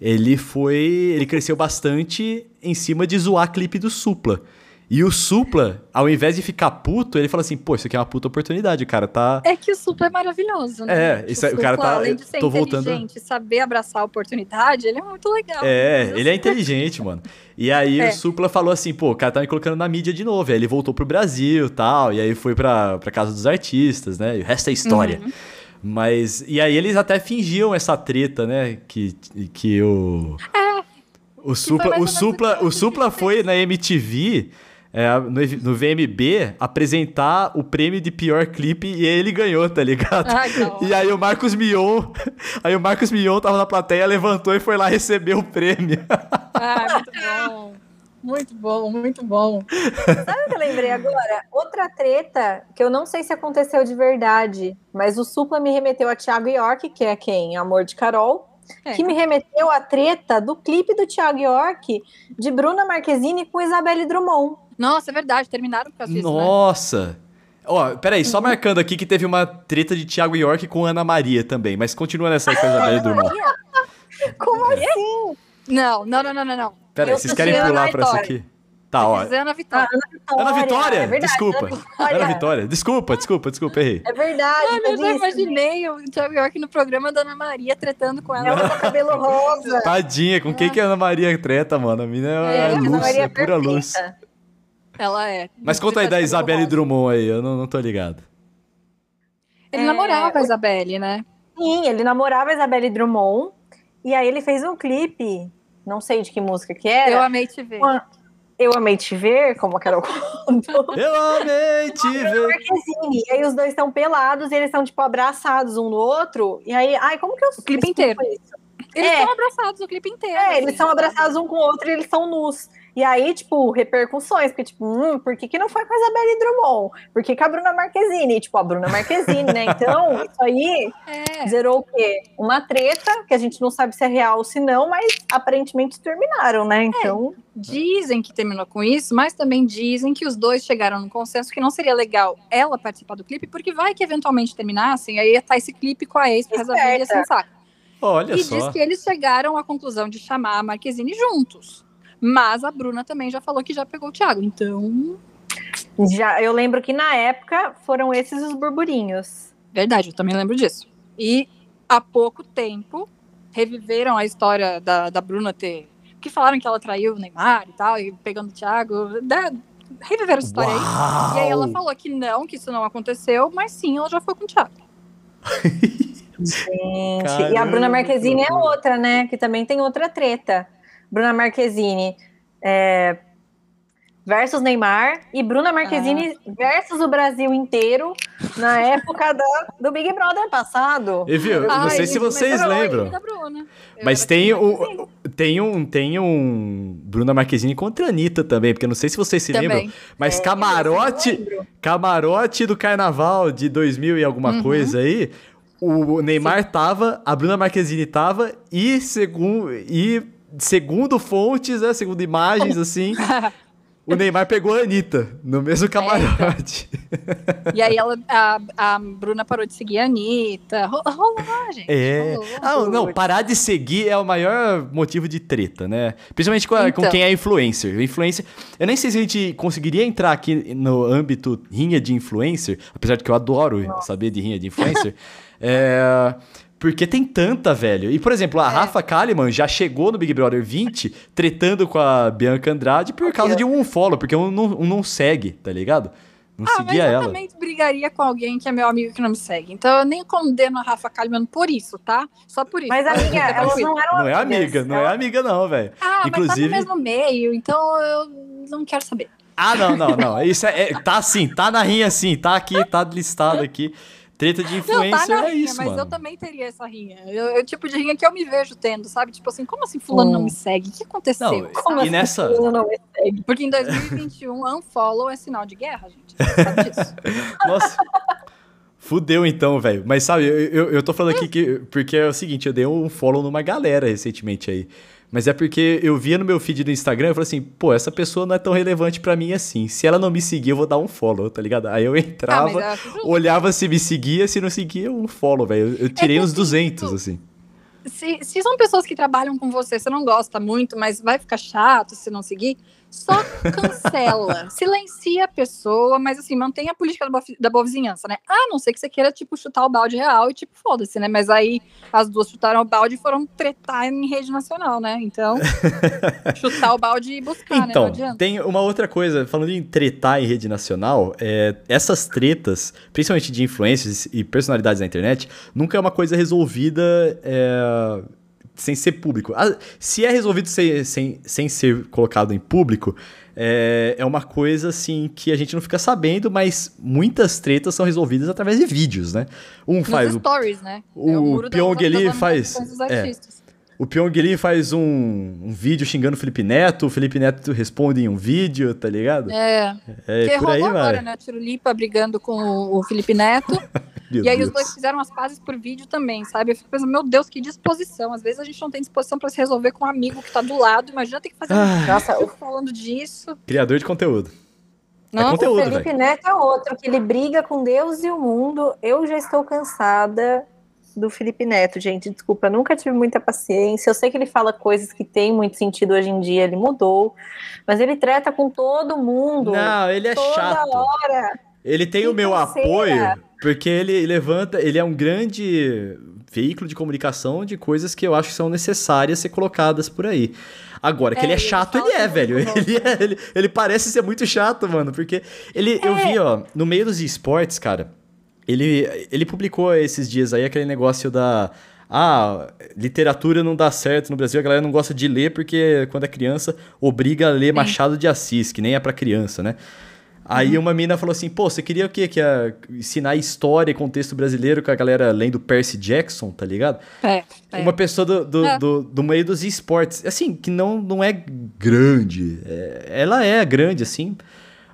ele foi. Ele cresceu bastante em cima de zoar clipe do Supla. E o Supla, ao invés de ficar puto, ele fala assim, pô, isso aqui é uma puta oportunidade, cara, tá... É que o Supla é maravilhoso, né? É, isso, o, o cara tá... Além de ser tô voltando... saber abraçar a oportunidade, ele é muito legal. É, ele é inteligente, mano. E aí é. o Supla falou assim, pô, o cara tá me colocando na mídia de novo. Aí ele voltou pro Brasil e tal, e aí foi pra, pra casa dos artistas, né? E o resto é história. Uhum. Mas... E aí eles até fingiam essa treta, né? Que, que o... É. O Supla, o Supla, o Supla foi na MTV é, no, no, VMB apresentar o prêmio de pior clipe e ele ganhou, tá ligado? Ai, e aí o Marcos Mion, aí o Marcos Mion tava na plateia, levantou e foi lá receber o prêmio. Ah, muito bom. Muito bom, muito bom. Sabe o que eu lembrei agora? Outra treta que eu não sei se aconteceu de verdade, mas o Supla me remeteu a Thiago York, que é quem? Amor de Carol. É. Que me remeteu à treta do clipe do Thiago York de Bruna Marquezine com Isabelle Drummond. Nossa, é verdade, terminaram com isso, Nossa! Né? Ó, peraí, só uhum. marcando aqui que teve uma treta de Thiago York com Ana Maria também, mas continua nessa aí com a Isabelle Drummond. Como assim? Não, não, não, não, não. não. Peraí, vocês querem pular pra essa aqui? Tá, ó. Ana Vitória. Ah, Ana Vitória. Ana Vitória? É verdade, desculpa. Ana Vitória. Ana Vitória. Desculpa, desculpa, desculpa, errei. É verdade. Mano, eu já imaginei o Thiago York no programa da Ana Maria tretando com ela. Ela com cabelo rosa. Tadinha, com quem é. que a Ana Maria treta, mano? A mina é, é luz, é pura luz. Ela é. Mas conta aí da Isabelle Drummond aí, eu não, não tô ligado. Ele é... namorava a Isabelle, né? Sim, ele namorava a Isabelle Drummond. E aí ele fez um clipe, não sei de que música que era. Eu amei te ver. Uma... Eu amei te ver, como a Carol contou. Eu amei te ver. Marquezine. E aí os dois estão pelados e eles estão, tipo, abraçados um no outro. E aí, ai, como que eu... O clipe inteiro. Isso? Eles estão é. abraçados o clipe inteiro. É, assim, eles estão abraçados um com o outro e eles são nus. E aí, tipo, repercussões, porque, tipo, hum, por que, que não foi com a Isabelle Drummond? Por que, que a Bruna Marquezine? Tipo, a Bruna Marquezine, né? Então, isso aí é. zerou o quê? Uma treta, que a gente não sabe se é real ou se não, mas aparentemente terminaram, né? É, então. É. Dizem que terminou com isso, mas também dizem que os dois chegaram no consenso que não seria legal ela participar do clipe, porque vai que eventualmente terminassem, aí ia estar esse clipe com a ex pra resolver assim, saca? Olha e só. diz que eles chegaram à conclusão de chamar a Marquezine juntos Mas a Bruna também já falou que já pegou o Thiago, então. Já, eu lembro que na época foram esses os burburinhos. Verdade, eu também lembro disso. E há pouco tempo reviveram a história da, da Bruna ter. Que falaram que ela traiu o Neymar e tal, e pegando o Thiago. Da, reviveram a história Uau! aí. E aí ela falou que não, que isso não aconteceu, mas sim, ela já foi com o Thiago. Gente, Caramba. e a Bruna Marquezine é outra, né? Que também tem outra treta. Bruna Marquezine é, versus Neymar e Bruna Marquezine ah. versus o Brasil inteiro na época da, do Big Brother passado. E viu, não Ai, sei se vocês lembram. Mas tem, o, tem um tem um Bruna Marquezine contra a Anitta também, porque não sei se vocês se também. lembram, mas é, camarote camarote do carnaval de 2000 e alguma uhum. coisa aí, o Neymar Sim. tava, a Bruna Marquezine tava e segundo e segundo fontes, né, segundo imagens assim, o Neymar pegou a Anitta no mesmo camarote. É. E aí ela, a, a Bruna parou de seguir a Anitta. Rolou, gente. É. Rolou. Ah, não, parar de seguir é o maior motivo de treta, né? Principalmente com, a, então. com quem é influencer. Influencer. Eu nem sei se a gente conseguiria entrar aqui no âmbito rinha de influencer, apesar de que eu adoro Nossa. saber de rinha de influencer. é. Porque tem tanta, velho. E, por exemplo, a é. Rafa Kalimann já chegou no Big Brother 20 tretando com a Bianca Andrade por causa de um follow, porque um não, um não segue, tá ligado? Não ah, seguia mas eu ela. também brigaria com alguém que é meu amigo que não me segue. Então eu nem condeno a Rafa Kalimann por isso, tá? Só por isso. Mas, amiga, elas não eram Não é amiga, não é amiga não, velho. Ah, Inclusive... mas tá no mesmo meio, então eu não quero saber. Ah, não, não, não. Isso é, é tá assim, tá na rinha assim, tá aqui, tá listado aqui. Treta de influência não, tá é rinha, isso, mas mano. eu também teria essa rinha. Eu, eu, tipo de rinha que eu me vejo tendo, sabe? Tipo assim, como assim fulano hum. não me segue? O que aconteceu? Não, como e assim nessa... fulano não me segue? Porque em 2021, unfollow é sinal de guerra, gente. Sabe disso? Nossa. Fudeu então, velho. Mas sabe, eu, eu, eu tô falando aqui que. Porque é o seguinte, eu dei um follow numa galera recentemente aí. Mas é porque eu via no meu feed do Instagram e falei assim, pô, essa pessoa não é tão relevante para mim assim. Se ela não me seguir, eu vou dar um follow, tá ligado? Aí eu entrava, ah, olhava se me seguia, se não seguia, um follow, velho. Eu, tirei é uns 200, assim. Se, se são pessoas que trabalham com você, você não gosta muito, mas vai ficar chato se não seguir, só cancela, silencia a pessoa, mas assim, mantenha a política da boa, da boa vizinhança, né? A não ser que você queira, tipo, chutar o balde real e, tipo, foda-se, né? Mas aí as duas chutaram o balde e foram tretar em rede nacional, né? Então, chutar o balde e buscar, então, né? Então, tem uma outra coisa, falando em tretar em rede nacional, é, essas tretas, principalmente de influências e personalidades na internet, nunca é uma coisa resolvida. É sem ser público. Ah, se é resolvido sem, sem, sem ser colocado em público, é, é uma coisa assim que a gente não fica sabendo, mas muitas tretas são resolvidas através de vídeos, né? Um Nos faz. stories, né? O, é o Pyong ali faz. É, o Pyong Lee faz um, um, vídeo xingando o Felipe Neto, o Felipe Neto responde em um vídeo, tá ligado? É. É, que por aí, agora, vai. né? Tirulipa brigando com o Felipe Neto. e aí Deus. os dois fizeram as pazes por vídeo também, sabe? Eu fico pensando, meu Deus, que disposição. Às vezes a gente não tem disposição para se resolver com um amigo que tá do lado. Imagina ter que fazer ah. Nossa, eu falando disso. Criador de conteúdo. Não, é conteúdo, o Felipe véio. Neto é outro, que ele briga com Deus e o mundo. Eu já estou cansada do Felipe Neto, gente. Desculpa, eu nunca tive muita paciência. Eu sei que ele fala coisas que têm muito sentido hoje em dia, ele mudou, mas ele trata com todo mundo. Não, ele é toda chato. Hora. Ele tem o meu apoio, porque ele levanta, ele é um grande veículo de comunicação de coisas que eu acho que são necessárias ser colocadas por aí. Agora, que é, ele é chato, ele, ele é, velho. Ele, é, ele, ele, parece ser muito chato, mano. Porque ele, é. eu vi, ó, no meio dos esportes, cara, ele, ele publicou esses dias aí aquele negócio da. Ah, literatura não dá certo no Brasil, a galera não gosta de ler porque quando é criança obriga a ler. Machado de Assis, que nem é para criança, né? Aí uhum. uma mina falou assim, pô, você queria o quê? Que ia ensinar história e contexto brasileiro com a galera lendo Percy Jackson, tá ligado? É. é. Uma pessoa do, do, é. do, do, meio dos esportes, assim, que não, não é grande. É, ela é grande, assim,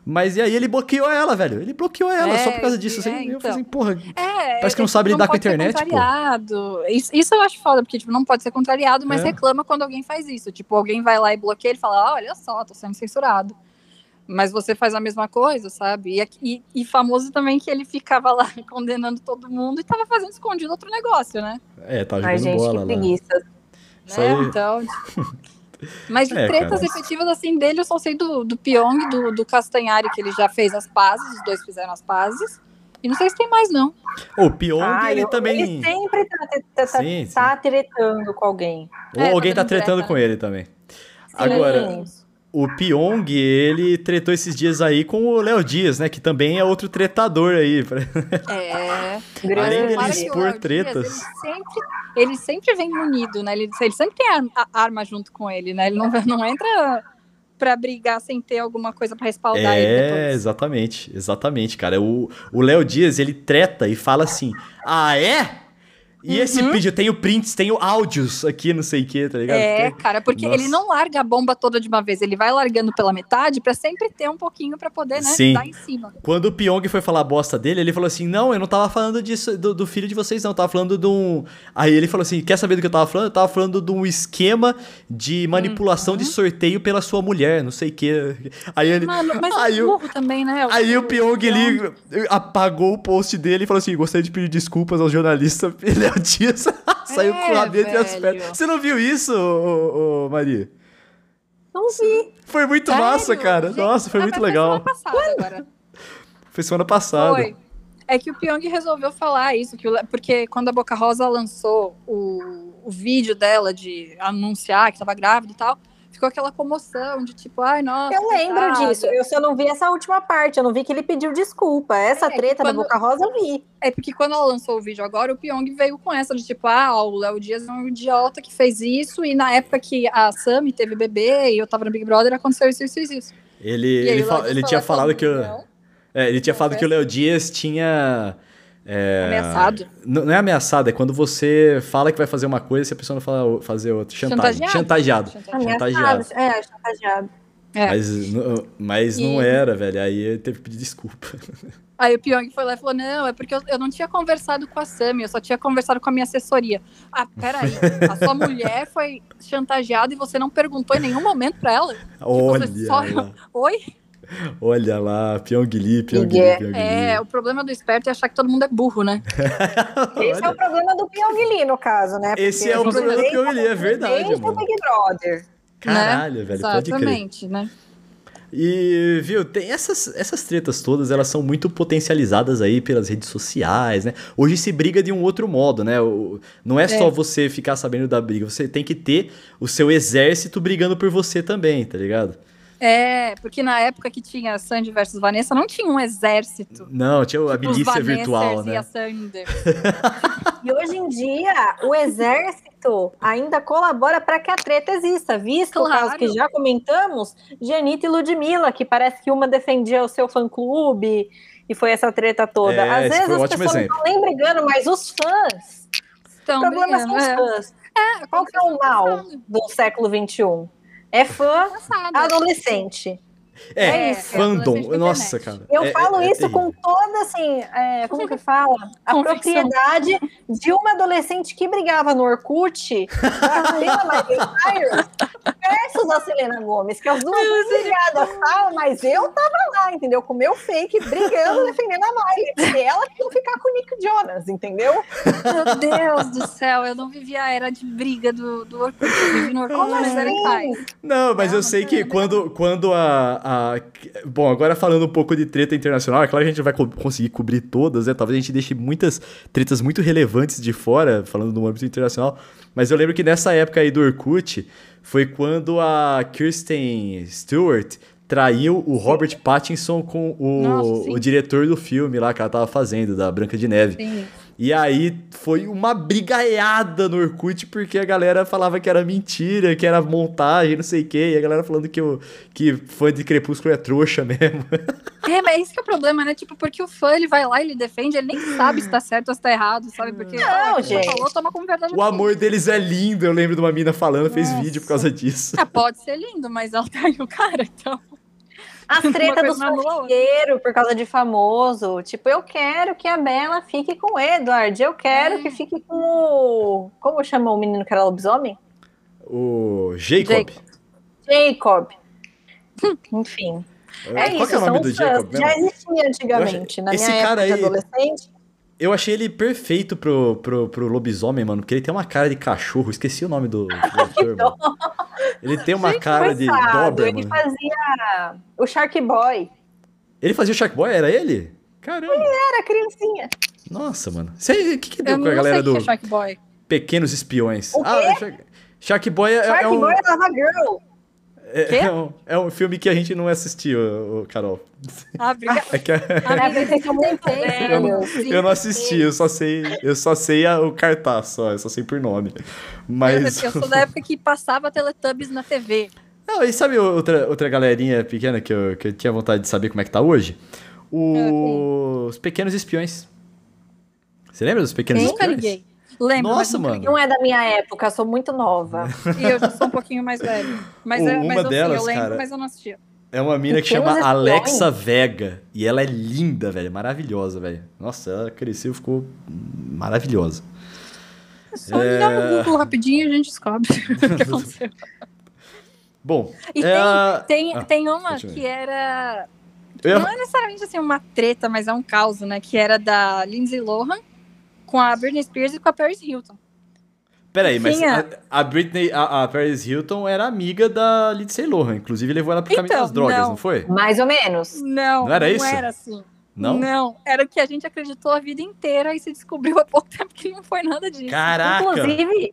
mas e aí ele bloqueou ela, velho. Ele bloqueou ela é, só por causa disso. Assim, é, então. Eu falei assim, porra, é, parece que não sabe lidar com a internet, pô. Isso, isso eu acho foda, porque tipo, não pode ser contrariado, mas é. reclama quando alguém faz isso. Tipo, alguém vai lá e bloqueia e fala, olha só, tô sendo censurado. Mas você faz a mesma coisa, sabe? E, e, e, famoso também que ele ficava lá condenando todo mundo e tava fazendo escondido outro negócio, né? É, tá jogando Ai, gente, bola que preguiça. Né? Então, tipo... Mas de é, tretas cara. efetivas assim dele, eu só sei do, do Pyong, do, do Castanhari, que ele já fez as pazes, os dois fizeram as pazes. E não sei se tem mais, não. O Pyong, ah, ele eu, também. Ele sempre tá, tá, sim, tá sim. tretando com alguém. Ou é, alguém tá, tretando treta. com ele também. Sim. Agora, o Pyong, ele tretou esses dias aí com o Léo Dias, né? Que também é outro tretador aí. É. Além dele expor tretas. Dias, ele, sempre, ele sempre vem munido, né? Ele, ele sempre tem a, a arma junto com ele, né? Ele não, não entra para brigar sem ter alguma coisa para respaldar é, ele É, exatamente, exatamente, cara. O Léo Dias, ele treta e fala assim: "Ah, é? E uhum. esse vídeo, eu tenho prints, tenho áudios aqui, não sei o que, tá ligado? É, cara, porque Nossa. ele não larga a bomba toda de uma vez, ele vai largando pela metade para sempre ter um pouquinho para poder, né, Sim. dar em cima. Quando o Pyong foi falar a bosta dele, ele falou assim: Não, eu não tava falando disso, do, do, filho de vocês, não, eu tava falando de um. Aí ele falou assim: Quer saber do que eu tava falando? Eu tava falando de um esquema de manipulação uhum. de sorteio pela sua mulher, não sei o que. Aí ele. Mano, mas é aí é burro também, né? O aí o Pyong ele apagou o post dele e falou assim: Gostaria de pedir desculpas ao jornalista. Ele o Dias. Saiu é, com o rabinho entre as pernas. Você não viu isso, ô, ô, Maria? Não vi. Foi muito Sério? massa, cara. Gente, Nossa, foi muito legal. Foi semana passada agora. Foi semana passada. Foi. É que o Pyong resolveu falar isso, que o, porque quando a Boca Rosa lançou o, o vídeo dela de anunciar que estava grávida e tal, ficou aquela comoção de tipo, ai, nossa. Eu lembro disso, eu só não vi essa última parte, eu não vi que ele pediu desculpa. Essa é, treta quando... da Boca Rosa eu vi. É porque quando ela lançou o vídeo agora, o Pyong veio com essa de tipo, ah, o Léo Dias é um idiota que fez isso, e na época que a Sammy teve bebê e eu tava no Big Brother, aconteceu isso, isso, isso. Ele, ele, ele tinha falado que. Eu, é, ele tinha falado que o Léo Dias tinha é, ameaçado. Não, é ameaçado, é quando você fala que vai fazer uma coisa e a pessoa não fala fazer outra. Chantagem. Chantageado. Chantageado. chantageado. É, chantageado. É. Mas, mas e... não era, velho. Aí teve que pedir desculpa. Aí o Pyong foi lá e falou: Não, é porque eu, eu não tinha conversado com a Sami, eu só tinha conversado com a minha assessoria. Ah, peraí, a sua mulher foi chantageada e você não perguntou em nenhum momento pra ela? Olha. Só... Oi? Olha lá, Pyongyi, Pyongyi, É, o problema do esperto é achar que todo mundo é burro, né? Esse é o problema do Pyongyi, no caso, né? Porque Esse é o problema do Pyongyi, é verdade, mano. Big Brother. Caralho, né? velho, Exatamente, né? E, viu, tem essas, essas tretas todas, elas são muito potencializadas aí pelas redes sociais, né? Hoje se briga de um outro modo, né? Não é, é só você ficar sabendo da briga, você tem que ter o seu exército brigando por você também, tá ligado? É, porque na época que tinha Sandy versus Vanessa, não tinha um exército. Não, tinha a milícia virtual, né? E, a Sandy. e hoje em dia, o exército ainda colabora para que a treta exista, visto claro. o caso que já comentamos de Anitta e Ludmilla, que parece que uma defendia o seu fã-clube e foi essa treta toda. É, Às vezes as pessoas exemplo. não estão nem brigando, mas os fãs. Estão o problema brigando, são os é. fãs. É, Qual que é o mal do século XXI? É fã adolescente. É, é fandom. Nossa, cara. Eu é, falo é, isso com toda, assim, é, como que fala? A propriedade de uma adolescente que brigava no Orkut Cyrus versus a Selena Gomes, que as duas brigadas falam, mas eu tava lá, entendeu? Com o meu fake brigando, defendendo a Miley, porque ela que ficar com o Nick Jonas, entendeu? Meu Deus do céu, eu não vivia a era de briga do, do Orkut, eu vivi no Orkut, mas era em assim? paz. Não, mas eu sei que quando, quando a a, bom, agora falando um pouco de treta internacional, é claro que a gente vai co conseguir cobrir todas, né? Talvez a gente deixe muitas tretas muito relevantes de fora, falando no âmbito internacional. Mas eu lembro que nessa época aí do Orkut, foi quando a Kirsten Stewart traiu o Robert Pattinson com o, Nossa, o diretor do filme lá que ela tava fazendo, da Branca de Neve. Sim. E aí foi uma brigaiada no Orkut, porque a galera falava que era mentira, que era montagem, não sei o quê. E a galera falando que, o, que fã de Crepúsculo é trouxa mesmo. É, mas esse que é o problema, né? Tipo, porque o fã, ele vai lá e ele defende, ele nem sabe se tá certo ou se tá errado, sabe? Porque não, gente. falou, toma como verdade. O amor deles é lindo, eu lembro de uma mina falando, fez vídeo por causa disso. Ah, pode ser lindo, mas ela tá aí o cara, então... As tretas dos fofoqueiros por causa de famoso. Tipo, eu quero que a Bela fique com o Edward. Eu quero é. que fique com o. Como chamou o menino que era lobisomem? O Jacob. Jacob. Enfim. É, é Qual isso. é o nome do Jacob? Já existia antigamente. Na Esse minha cara época aí, de adolescente. Eu achei ele perfeito pro, pro, pro lobisomem, mano, porque ele tem uma cara de cachorro. Esqueci o nome do, do ator, Ele tem uma Gente, cara de dobra, Ele fazia o Shark Boy. Ele fazia o Shark Boy? Era ele? Caramba. Ele era criancinha. Nossa, mano. O que, que deu Eu com a galera do. É Pequenos Espiões. O ah, quê? Ah, Shark Boy é, Shark é um... Boy é Lava Girl. É, é, um, é, um, filme que a gente não assistiu, Carol. Ah. É que a... ah, eu, não, eu não assisti, eu só sei, eu só sei a, o cartaz, só, eu só sei por nome. Mas... Eu, sou da época que passava Teletubbies na TV. Não, e sabe outra, outra galerinha pequena que eu, que eu tinha vontade de saber como é que tá hoje? Os Pequenos Espiões. Você lembra dos Pequenos Nunca Espiões? Liguei. Lembro, Nossa, mano. Não é da minha época, sou muito nova. e eu já sou um pouquinho mais velha. Mas, é, uma mas eu, delas, eu lembro, cara, mas eu não assistia. É uma mina que chama Alexa Vega. E ela é linda, velho. Maravilhosa, velho. Nossa, ela cresceu ficou maravilhosa. É só é... ligar no Google rapidinho e a gente descobre o que aconteceu. Bom, e é... tem, tem, ah, tem uma que era. Eu... Não é necessariamente assim uma treta, mas é um caos, né? Que era da Lindsay Lohan com a Britney Spears e com a Paris Hilton. Peraí, mas a, a, Britney, a, a, Paris Hilton era amiga da Lindsay Lohan, inclusive levou ela pro caminho então, das drogas, não. não. foi? Mais ou menos. Não, não era isso? Não era assim. Não? Não, era o que a gente acreditou a vida inteira e se descobriu há pouco tempo que não foi nada disso. Caraca! Inclusive,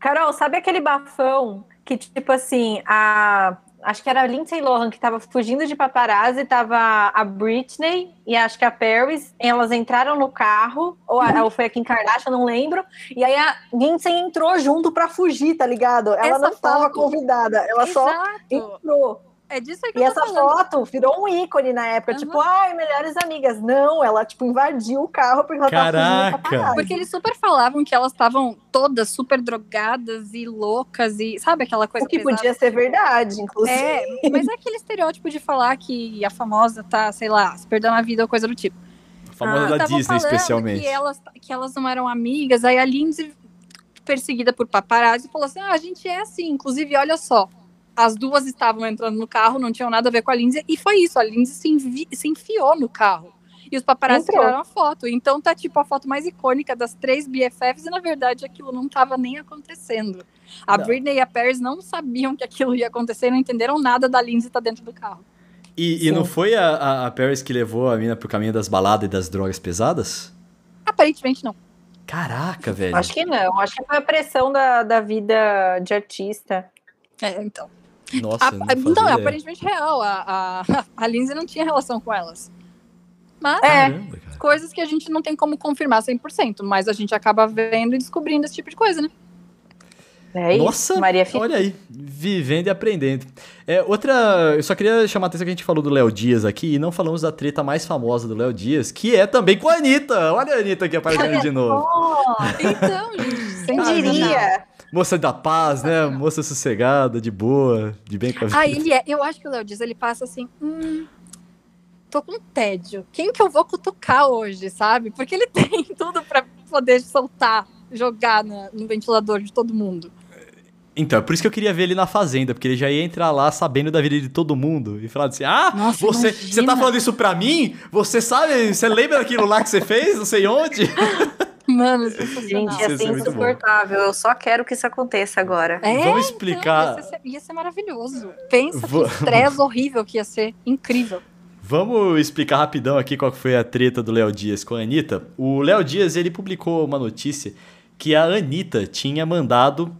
Carol, sabe aquele bafão que, tipo assim, a acho que era a Lindsay Lohan que estava fugindo de paparazzi, tava a Britney e acho que a Paris, elas entraram no carro, ou, a, ou foi a Kim Kardashian, não lembro, e aí a Lindsay entrou junto para fugir, tá ligado? Ela Essa não estava convidada, ela Exato. só entrou. É disso que E essa falando. foto virou um ícone na época, uhum. tipo, ai, melhores amigas. Não, ela, tipo, invadiu o carro porque ela Caraca. tava Porque eles super falavam que elas estavam todas super drogadas e loucas e, sabe, aquela coisa O que pesada. podia ser verdade, inclusive. É, mas é aquele estereótipo de falar que a famosa tá, sei lá, se perdendo a vida ou coisa do tipo. A famosa ah, da Disney, especialmente. Que elas, que elas não eram amigas, aí a Lindsay, perseguida por paparazzi, falou assim, ah, a gente é assim, inclusive, olha só, as duas estavam entrando no carro, não tinham nada a ver com a Lindsay, e foi isso, a Lindsay se, envi se enfiou no carro. E os paparazzi Entrou. tiraram a foto. Então tá tipo a foto mais icônica das três BFFs, e na verdade aquilo não estava nem acontecendo. A não. Britney e a Paris não sabiam que aquilo ia acontecer, não entenderam nada da Lindsay estar tá dentro do carro. E, e não foi a, a, Paris que levou a mina pro caminho das baladas e das drogas pesadas? Aparentemente não. Caraca, velho. Acho que não. Acho que foi a pressão da, da vida de artista. É, então. Nossa, a, não, não é aparentemente real. A, a, a Lindsay não tinha relação com elas. Mas é, Caramba, coisas que a gente não tem como confirmar 100%, mas a gente acaba vendo e descobrindo esse tipo de coisa, né? É isso, Nossa, Maria olha aí, vivendo e aprendendo. É, outra, eu só queria chamar a atenção que a gente falou do Léo Dias aqui e não falamos da treta mais famosa do Léo Dias, que é também com a Anitta. Olha a Anitta aqui aparecendo de novo. então, gente, quem diria? Moça da paz, né? Moça sossegada, de boa, de bem com a vida. Ah, ele é. Eu acho que o Léo diz, ele passa assim, hum, tô com tédio. Quem que eu vou cutucar hoje, sabe? Porque ele tem tudo para poder soltar, jogar no, no ventilador de todo mundo. Então, é por isso que eu queria ver ele na fazenda, porque ele já ia entrar lá sabendo da vida de todo mundo e falar assim: Ah, Nossa, você, você tá falando isso pra mim? Você sabe, você lembra daquilo lá que você fez? Não sei onde. Mano, Gente, ia ser insuportável. Eu só quero que isso aconteça agora. É, Vamos explicar. Então, ia, ser, ia, ser, maravilhoso. Pensa Vou... que estresse horrível que ia ser. Incrível. Vamos explicar rapidão aqui qual foi a treta do Léo Dias com a Anitta. O Léo Dias, ele publicou uma notícia que a Anitta tinha mandado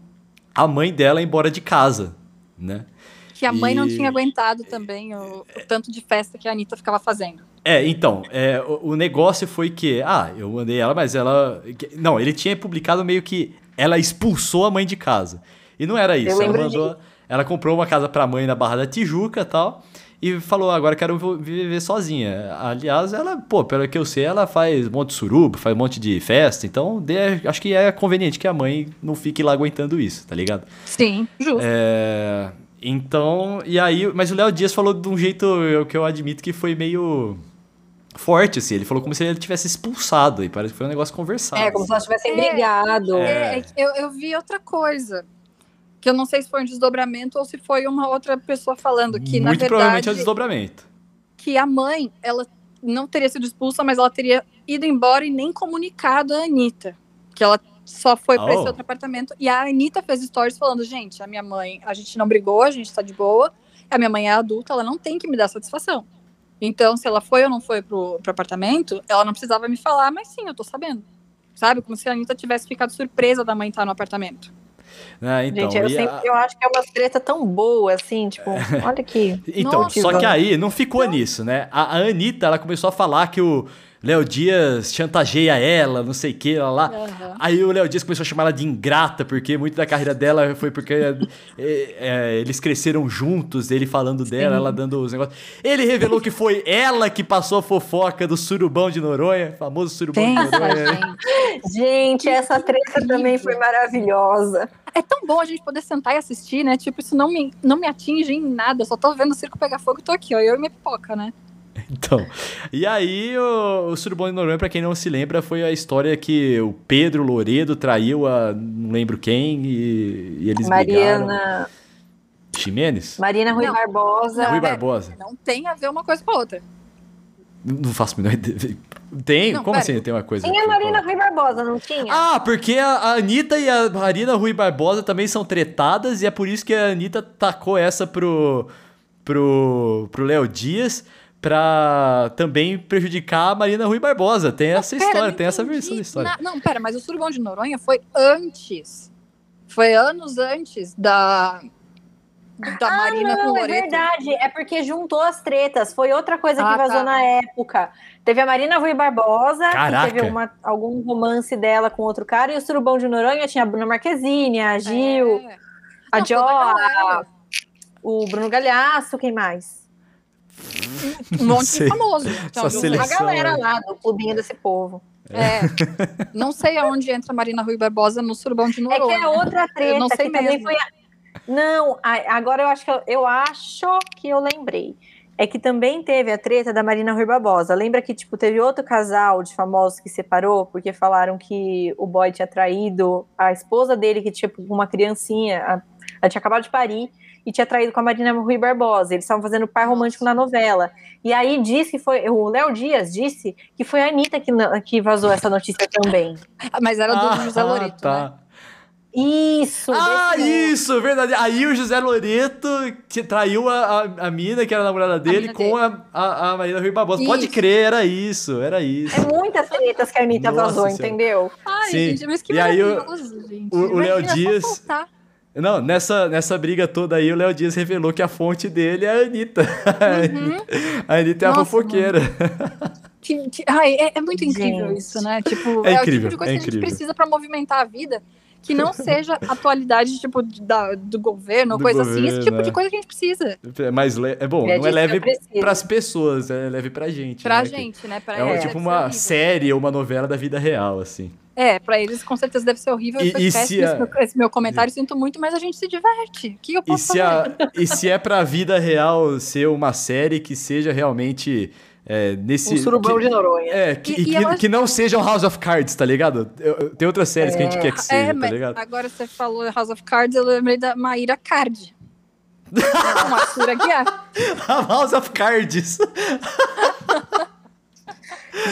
a mãe dela embora de casa, né? Que a mãe e... não tinha aguentado também o, o, tanto de festa que a Anitta ficava fazendo. É, então, é, o, o, negócio foi que, ah, eu mandei ela, mas ela. Não, ele tinha publicado meio que ela expulsou a mãe de casa. E não era isso. Ela mandou. De... Ela comprou uma casa pra mãe na Barra da Tijuca e tal. E falou, agora quero viver sozinha. Aliás, ela, pô, pelo que eu sei, ela faz um monte de suruba, faz um monte de festa. Então, de, acho que é conveniente que a mãe não fique lá aguentando isso, tá ligado? Sim, justo. É. Então, e aí, mas o Léo Dias falou de um jeito que eu admito que foi meio forte, assim. Ele falou como se ele tivesse expulsado, e parece que foi um negócio conversado. É, como se elas tivessem é, brigado. É, é, eu, eu vi outra coisa. Que eu não sei se foi um desdobramento ou se foi uma outra pessoa falando que, Muito na verdade... provavelmente é um desdobramento. Que a mãe, ela não teria sido expulsa, mas ela teria ido embora e nem comunicado a Anitta. Que ela só foi pra oh. esse outro apartamento. E a Anitta fez stories falando: gente, a minha mãe, a gente não brigou, a gente tá de boa. A minha mãe é adulta, ela não tem que me dar satisfação. Então, se ela foi ou não foi pro, pro apartamento, ela não precisava me falar, mas sim, eu tô sabendo. Sabe? Como se a Anitta tivesse ficado surpresa da mãe estar no apartamento. Ah, então, Gente, eu, sempre, a... eu acho que é uma treta tão boa, assim, tipo, olha aqui. então, Nossa, só que aí não ficou não. nisso, né? A, a Anitta, ela começou a falar que o Léo Dias chantageia ela, não sei o que, lá, lá. Uhum. Aí o Léo Dias começou a chamar ela de ingrata, porque muito da carreira dela foi porque é, é, eles cresceram juntos, ele falando dela, Sim. ela dando os negócios. Ele revelou que foi ela que passou a fofoca do surubão de Noronha, famoso surubão Pensa, de Noronha. Gente. gente, essa treta também foi maravilhosa. É tão bom a gente poder sentar e assistir, né? Tipo, isso não me, não me atinge em nada, eu só tô vendo o circo pegar fogo e tô aqui, ó, eu e minha pipoca, né? Então, e aí o, o Surubom de Noronha, pra quem não se lembra, foi a história que o Pedro Loredo traiu a não lembro quem e, e eles Mariana... brigaram. Ximenes? Marina Rui não, Barbosa. Não, Rui Barbosa. Não tem a ver uma coisa com a outra. Não faço a menor ideia. Tem? Não, Como pera. assim tem uma coisa? Tinha a Marina Rui Barbosa, não tinha? Ah, porque a, a Anitta e a Marina Rui Barbosa também são tretadas e é por isso que a Anitta tacou essa pro, pro, pro Léo Dias pra também prejudicar a Marina Rui Barbosa. Tem essa pera, história, tem essa versão da história. Na, não, pera, mas o Surubão de Noronha foi antes. Foi anos antes da, da ah, Marina não, com o É verdade, é porque juntou as tretas. Foi outra coisa ah, que vazou tá. na época. Teve a Marina Rui Barbosa, Caraca. que teve uma, algum romance dela com outro cara, e o Surubão de Noronha tinha a Bruna Marquezine, a Gil, é. a Jo, o Bruno Galhaço, quem mais? Um monte de famoso. Então, a galera lá do clubinho desse povo. É. não sei aonde entra Marina Rui Barbosa no Surubão de Noronha. É que é outra treta. Eu não sei mesmo. Foi a... Não, agora eu acho que eu, eu acho que eu lembrei. É que também teve a treta da Marina Rui Barbosa. Lembra que, tipo, teve outro casal de famosos que separou porque falaram que o boy tinha traído a esposa dele, que tinha tipo, uma criancinha, ela tinha acabado de parir, e tinha traído com a Marina Rui Barbosa. Eles estavam fazendo par romântico na novela. E aí disse que foi. O Léo Dias disse que foi a Anitta que, que vazou essa notícia também. Mas era do ah, José Loreto, tá. né? Isso! Ah, isso, verdade. Aí o José Loreto traiu a, a, a mina, que era a namorada dele, a com dele. A, a, a Marina Rui Barbosa. Isso. Pode crer, era isso, era isso. É muitas tretas que a Anitta Nossa vazou, senhora. entendeu? Ai, Sim. gente, mas que e aí o, o Léo Dias. Não, nessa, nessa briga toda aí, o Léo Dias revelou que a fonte dele é a Anitta. Uhum. a Anitta é Nossa, a fofoqueira. Que, que, ai, é, é, muito incrível Gente. isso, né? Tipo, é, é incrível, o tipo de coisa é que a gente precisa para movimentar a vida que não seja atualidade tipo da, do governo ou coisa governo, assim, esse tipo de coisa que a gente precisa. É mais le... é bom, é não é leve para as pessoas, é leve pra gente. Pra né? gente, né? Pra é, tipo uma série ou uma novela da vida real, assim. É, pra eles com certeza deve ser horrível. E, e se esse, meu, esse, meu, comentário, sinto muito, mas a gente se diverte. O que eu posso e se fazer? A, e se é pra vida real ser uma série que seja realmente é, nesse. Um surubão que, de Noronha. É, que, e, que, acho... que, não seja o House of Cards, tá ligado? Tem outras séries é. que a gente quer que seja, é, tá ligado? Agora você falou House of Cards, eu lembrei da Maíra Card. Não, Arthur Aguiar. House of Cards.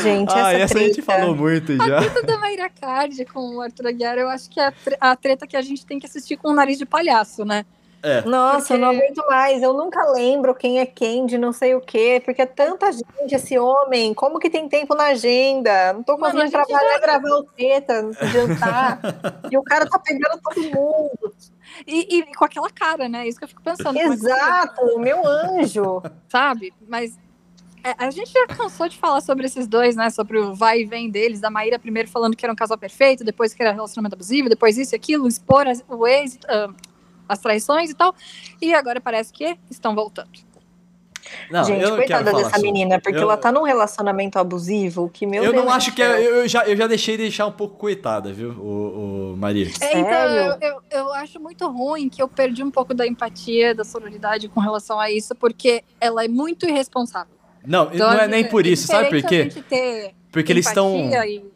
Gente, ah, essa, essa treta... a gente falou muito já. A treta da Mayra Card com o Arthur Aguiar, eu acho que é a treta que a gente tem que assistir com o nariz de palhaço, né? É. Nossa, porque... eu não aguento mais. Eu nunca lembro quem é quem de não sei o quê, porque é tanta gente esse homem. Como que tem tempo na agenda? Não tô conseguindo trabalhar, já... gravar o treta, jantar. e o cara tá pegando todo mundo. E, e, com aquela cara, né? Isso que eu fico pensando. É Exato, o meu anjo. Sabe? Mas é, a gente já cansou de falar sobre esses dois, né? Sobre o vai e vem deles, da Maíra primeiro falando que era um casal perfeito, depois que era relacionamento abusivo, depois isso e aquilo, expor as, o ex, uh, as traições e tal. E agora parece que estão voltando. Não, Gente, coitada dessa menina, porque eu... ela tá num relacionamento abusivo que, meu eu Deus. Eu não acho que é. Eu já, eu já deixei de deixar um pouco coitada, viu, o, o Maria? É, então, eu, eu, eu, acho muito ruim que eu perdi um pouco da empatia, da sororidade com relação a isso, porque ela é muito irresponsável. Não, então, não é nem por isso, sabe por quê? Porque eles estão. E,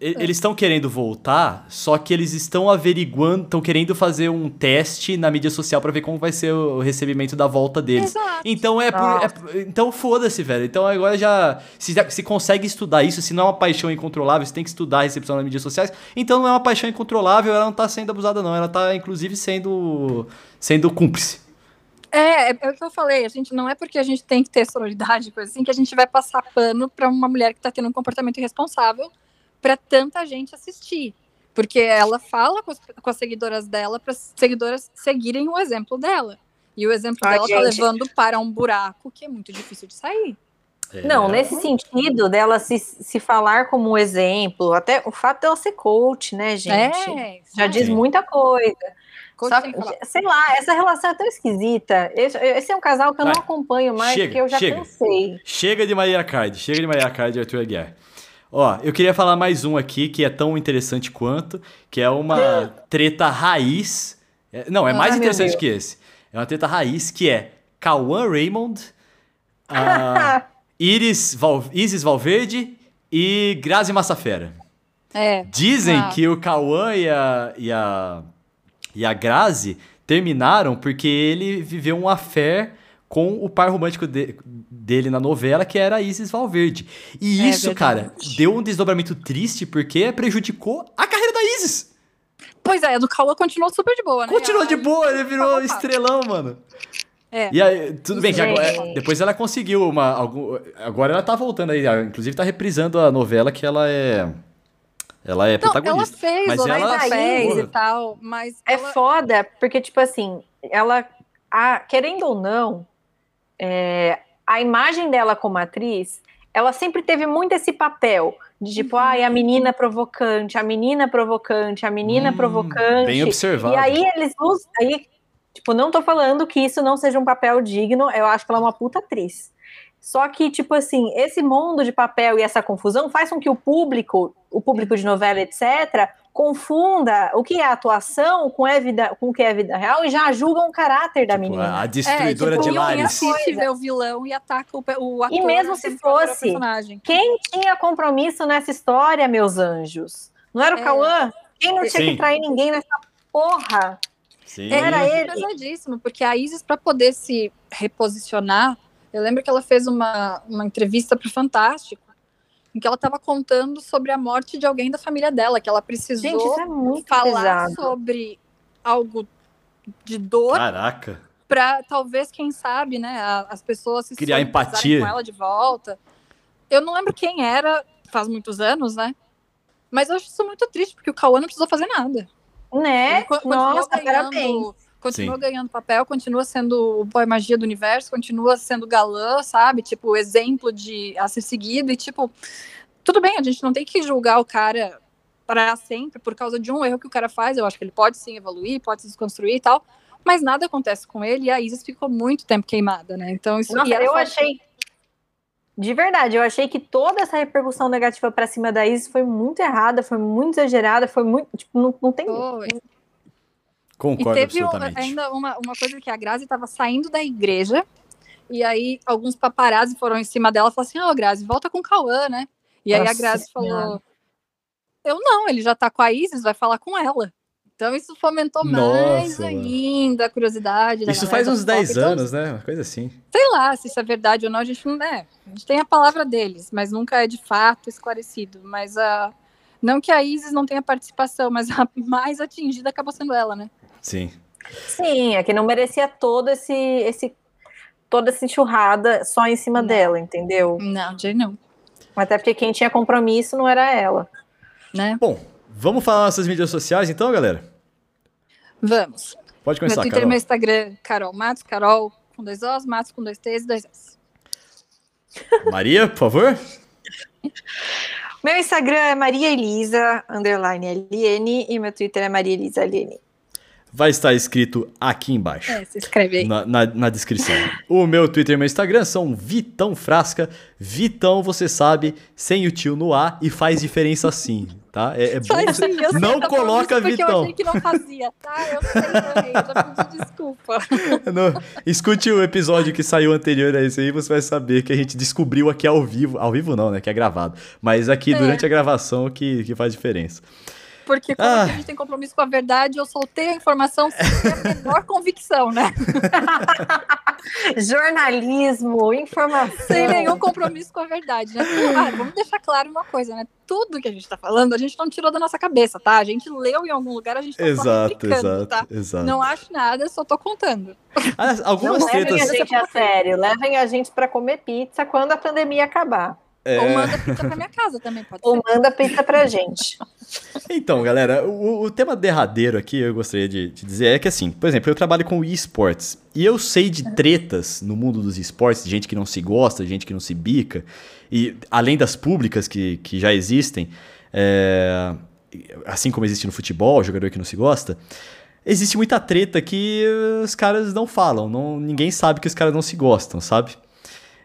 eles estão querendo voltar, só que eles estão averiguando, estão querendo fazer um teste na mídia social para ver como vai ser o recebimento da volta deles. Exato. Então é, por, é então foda-se, velho. Então agora já se, se consegue estudar isso, se não é uma paixão incontrolável, você tem que estudar a recepção nas mídias sociais. Então não é uma paixão incontrolável, ela não tá sendo abusada não, ela tá inclusive sendo sendo cúmplice. É, é, é o que eu falei, a gente não é porque a gente tem que ter sororidade, coisa assim, que a gente vai passar pano para uma mulher que tá tendo um comportamento irresponsável para tanta gente assistir. Porque ela fala com as, com as seguidoras dela para as seguidoras seguirem o exemplo dela. E o exemplo Ai, dela tá gente. tá levando para um buraco que é muito difícil de sair. É. Não, nesse sentido dela se, se falar como exemplo, até o fato dela ser coach, né, gente? É, já diz muita coisa. Só, sei lá, essa relação é tão esquisita. Esse, esse é um casal que eu Vai. não acompanho mais, chega, porque eu já chega. cansei. Chega de Maria Card, chega de Maria Card e Arthur Aguiar. Ó, eu queria falar mais um aqui que é tão interessante quanto, que é uma treta raiz. É, não, é mais ah, interessante que esse. É uma treta raiz que é Cauã Raymond, a Iris Val, Isis Valverde e Grazi Massafera. É. Dizem ah. que o Cauã e a, e, a, e a Grazi terminaram porque ele viveu um affair com o par romântico de, dele na novela, que era a Isis Valverde. E é isso, verdade. cara, deu um desdobramento triste porque prejudicou a carreira da Isis. Pois é, a do Cauã continuou super de boa, né? Continuou de boa, ele virou estrelão, mano. É. E aí, tudo bem, que agora, depois ela conseguiu uma. Algum, agora ela tá voltando aí, inclusive tá reprisando a novela que ela é. Ela é Não, protagonista. Ela fez, mas ela fez e tal, mas. É ela... foda, porque, tipo assim, ela. A, querendo ou não, é, a imagem dela como atriz, ela sempre teve muito esse papel de tipo, uhum. ai, a menina provocante, a menina provocante, a menina hum, provocante. Bem observado. E aí eles usam, aí, tipo, não tô falando que isso não seja um papel digno, eu acho que ela é uma puta atriz. Só que, tipo assim, esse mundo de papel e essa confusão faz com que o público, o público de novela, etc., confunda o que é atuação com, é vida, com o que é vida real e já julgam o caráter da tipo, menina. A destruidora é, tipo, de lares. assiste ver o vilão e ataca o, o ator. E mesmo se fosse, quem tinha compromisso nessa história, meus anjos? Não era o é. Cauã? Quem não tinha Sim. que trair ninguém nessa porra? Sim. Era ele. pesadíssimo, porque a Isis, para poder se reposicionar, eu lembro que ela fez uma, uma entrevista para o Fantástico, em que ela estava contando sobre a morte de alguém da família dela, que ela precisou Gente, é falar pesado. sobre algo de dor. Caraca. Para talvez, quem sabe, né, as pessoas se criar empatia com ela de volta. Eu não lembro quem era, faz muitos anos, né? Mas eu acho isso muito triste, porque o Cauã não precisou fazer nada. Né? Nossa, parabéns. Continua Sim. ganhando papel, continua sendo o boy magia do universo, continua sendo galã, sabe? Tipo, exemplo de a ser seguido. E, tipo, tudo bem, a gente não tem que julgar o cara para sempre por causa de um erro que o cara faz. Eu acho que ele pode sim evoluir, pode se desconstruir e tal. Mas nada acontece com ele e a Isis ficou muito tempo queimada, né? Então, isso Nossa, eu achei. De verdade, eu achei que toda essa repercussão negativa para cima da Isis foi muito errada, foi muito exagerada, foi muito. Tipo, não, não tem. Foi. Concordo e teve absolutamente. ainda uma, uma coisa que a Grazi estava saindo da igreja, e aí alguns paparazzi foram em cima dela e falaram assim: Ô, oh, Grazi, volta com o Cauã, né? E Nossa aí a Grazi falou: Eu não, ele já tá com a Isis, vai falar com ela. Então isso fomentou Nossa, mais mano. ainda a curiosidade. Isso faz uns 10 anos, né? Uma coisa assim. Sei lá se isso é verdade ou não, a gente não é. A gente tem a palavra deles, mas nunca é de fato esclarecido. Mas a. Não que a Isis não tenha participação, mas a mais atingida acabou sendo ela, né? Sim. Sim, é que não merecia todo esse, esse toda essa enxurrada só em cima não. dela, entendeu? Não, de não. Até porque quem tinha compromisso não era ela. Né? Bom, vamos falar nossas mídias sociais então, galera? Vamos. Pode começar, Meu Twitter Carol. e meu Instagram, Carol Matos, Carol com dois Os, Matos com dois T's e dois S. Maria, por favor. Meu Instagram é Maria Elisa, underline LN, e meu Twitter é Maria Elisa LN. Vai estar escrito aqui embaixo. É, se inscreve aí. Na, na, na descrição. o meu Twitter e meu Instagram são Vitão Frasca. Vitão, você sabe, sem o tio no ar e faz diferença sim, tá? É, é bom você... Não tá coloca Vitão. eu achei que não fazia, tá? Eu sei, eu já pedi desculpa. Não, escute o episódio que saiu anterior a esse aí, você vai saber que a gente descobriu aqui ao vivo. Ao vivo não, né? Que é gravado. Mas aqui é. durante a gravação que, que faz diferença. Porque como ah. a gente tem compromisso com a verdade, eu soltei a informação sem a menor convicção, né? Jornalismo, informação. Sem nenhum compromisso com a verdade, né? Ah, vamos deixar claro uma coisa, né? Tudo que a gente tá falando, a gente não tirou da nossa cabeça, tá? A gente leu em algum lugar, a gente tá exato, exato, tá? Exato. Não acho nada, só tô contando. Ah, algumas não tretas... levem a gente a sério, levem a gente para comer pizza quando a pandemia acabar. É... Ou manda pizza pra minha casa também, pode Ou ser. manda pizza pra gente. Então, galera, o, o, tema derradeiro aqui eu gostaria de, de, dizer é que assim, por exemplo, eu trabalho com esportes e eu sei de tretas no mundo dos esportes, de gente que não se gosta, de gente que não se bica, e além das públicas que, que já existem, é, assim como existe no futebol, jogador que não se gosta, existe muita treta que os caras não falam, não, ninguém sabe que os caras não se gostam, sabe?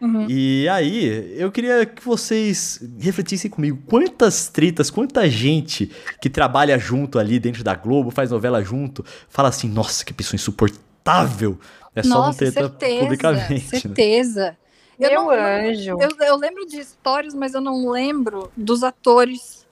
Uhum. E aí, eu queria que vocês refletissem comigo quantas tretas, quanta gente que trabalha junto ali dentro da Globo, faz novela junto, fala assim: nossa, que pessoa insuportável. É só nossa, não treta certeza, publicamente. Né? Certeza. Né? Eu Meu não, anjo. Eu, eu lembro de histórias, mas eu não lembro dos atores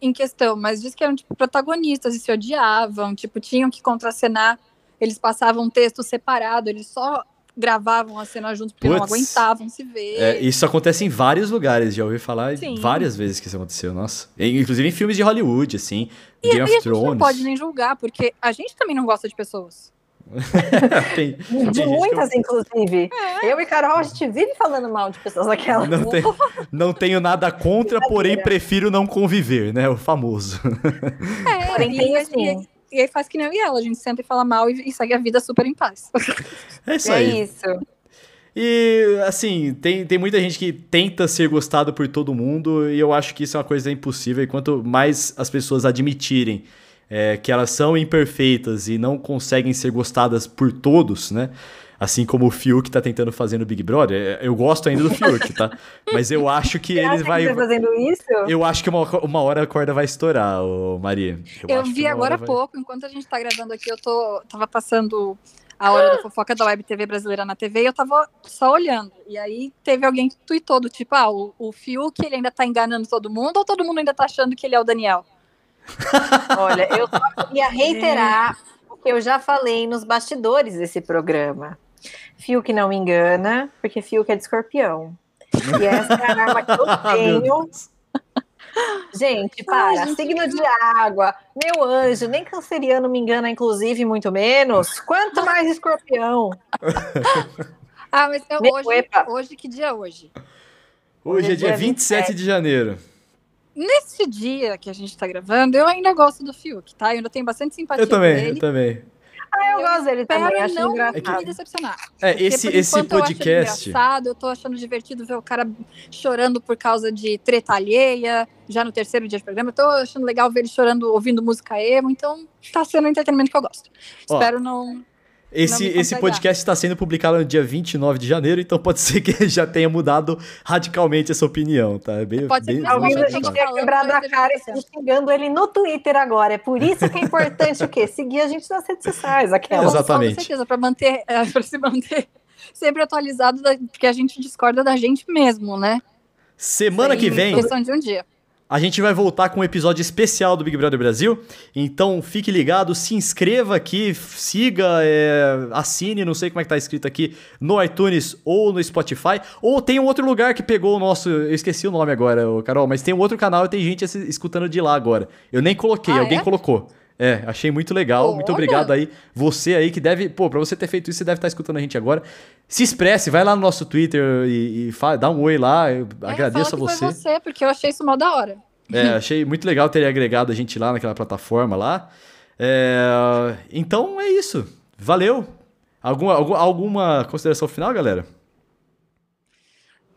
em questão. Mas diz que eram tipo, protagonistas e se odiavam, tipo, tinham que contracenar. Eles passavam um texto separado, eles só gravavam a cena juntos porque Puts, não aguentavam se ver. É, isso acontece em vários lugares, já ouvi falar Sim. várias vezes que isso aconteceu, nossa. Inclusive em filmes de Hollywood, assim, e, Game e of Thrones. não pode nem julgar, porque a gente também não gosta de pessoas. tem, de tem muitas, eu... inclusive. É. Eu e Carol, a gente vive falando mal de pessoas daquela. Não, tem, não tenho nada contra, porém prefiro não conviver, né? O famoso. É, porém tem assim. E aí faz que nem eu e ela, a gente senta e fala mal e, e segue a vida super em paz. É isso aí. É isso. E, assim, tem, tem muita gente que tenta ser gostado por todo mundo, e eu acho que isso é uma coisa impossível. E quanto mais as pessoas admitirem é, que elas são imperfeitas e não conseguem ser gostadas por todos, né? Assim como o Fiuk tá tentando fazer no Big Brother. É, eu gosto ainda do Fiuk, tá? Mas eu acho que ele vai. Tá fazendo isso? Eu acho que uma, uma hora a corda vai estourar, ô Maria. Eu, eu vi agora há vai... pouco, enquanto a gente tá gravando aqui, eu tô, tava passando a hora da fofoca da Web TV brasileira na TV e eu tava só olhando. E aí teve alguém que tweetou do tipo, ah, o, o Fiuk ele ainda tá enganando todo mundo ou todo mundo ainda tá achando que ele é o Daniel? Olha, eu só queria reiterar o que eu já falei nos bastidores desse programa. Fio que não me engana, porque fio que é de escorpião. E essa é a arma que eu tenho. Gente, para, Ai, gente, signo de água, meu anjo, nem canceriano me engana, inclusive, muito menos. Quanto mais escorpião. ah, mas eu, hoje, hoje, que dia é hoje? Hoje é dia 27 27 de janeiro. Nesse dia que a gente tá gravando, eu ainda gosto do Fiuk, tá? Eu ainda tenho bastante simpatia eu também, por ele. Eu também, ah, eu, eu gosto dele também, acho não engraçado. me decepcionar. É, esse, esse podcast... Eu engraçado, eu tô achando divertido ver o cara chorando por causa de treta alheia, já no terceiro dia de programa. Eu tô achando legal ver ele chorando, ouvindo música emo, então tá sendo um entretenimento que eu gosto. Ó, Espero não esse, esse podcast está sendo publicado no dia 29 de janeiro, então pode ser que já tenha mudado radicalmente essa opinião, tá? É bem, pode bem, ser alguém a gente tenha quebrado a cara e xingando ele no Twitter agora. É por isso que é importante o quê? Seguir a gente nas redes sociais, aquela. Exatamente. Com certeza, para manter, é, para se manter sempre atualizado, da, porque a gente discorda da gente mesmo, né? Semana Sem que vem. Questão de um dia. A gente vai voltar com um episódio especial do Big Brother Brasil. Então fique ligado, se inscreva aqui, siga, é, assine, não sei como é que tá escrito aqui, no iTunes ou no Spotify. Ou tem um outro lugar que pegou o nosso. Eu esqueci o nome agora, Carol, mas tem um outro canal e tem gente escutando de lá agora. Eu nem coloquei, ah, alguém é? colocou. É, achei muito legal. Muito obrigado aí. Você aí que deve. Pô, pra você ter feito isso, você deve estar escutando a gente agora. Se expresse, vai lá no nosso Twitter e, e fala, dá um oi lá. Eu é, agradeço a você. Foi você, porque eu achei isso mal da hora. É, achei muito legal ter agregado a gente lá naquela plataforma lá. É, então é isso. Valeu. Alguma, alguma consideração final, galera?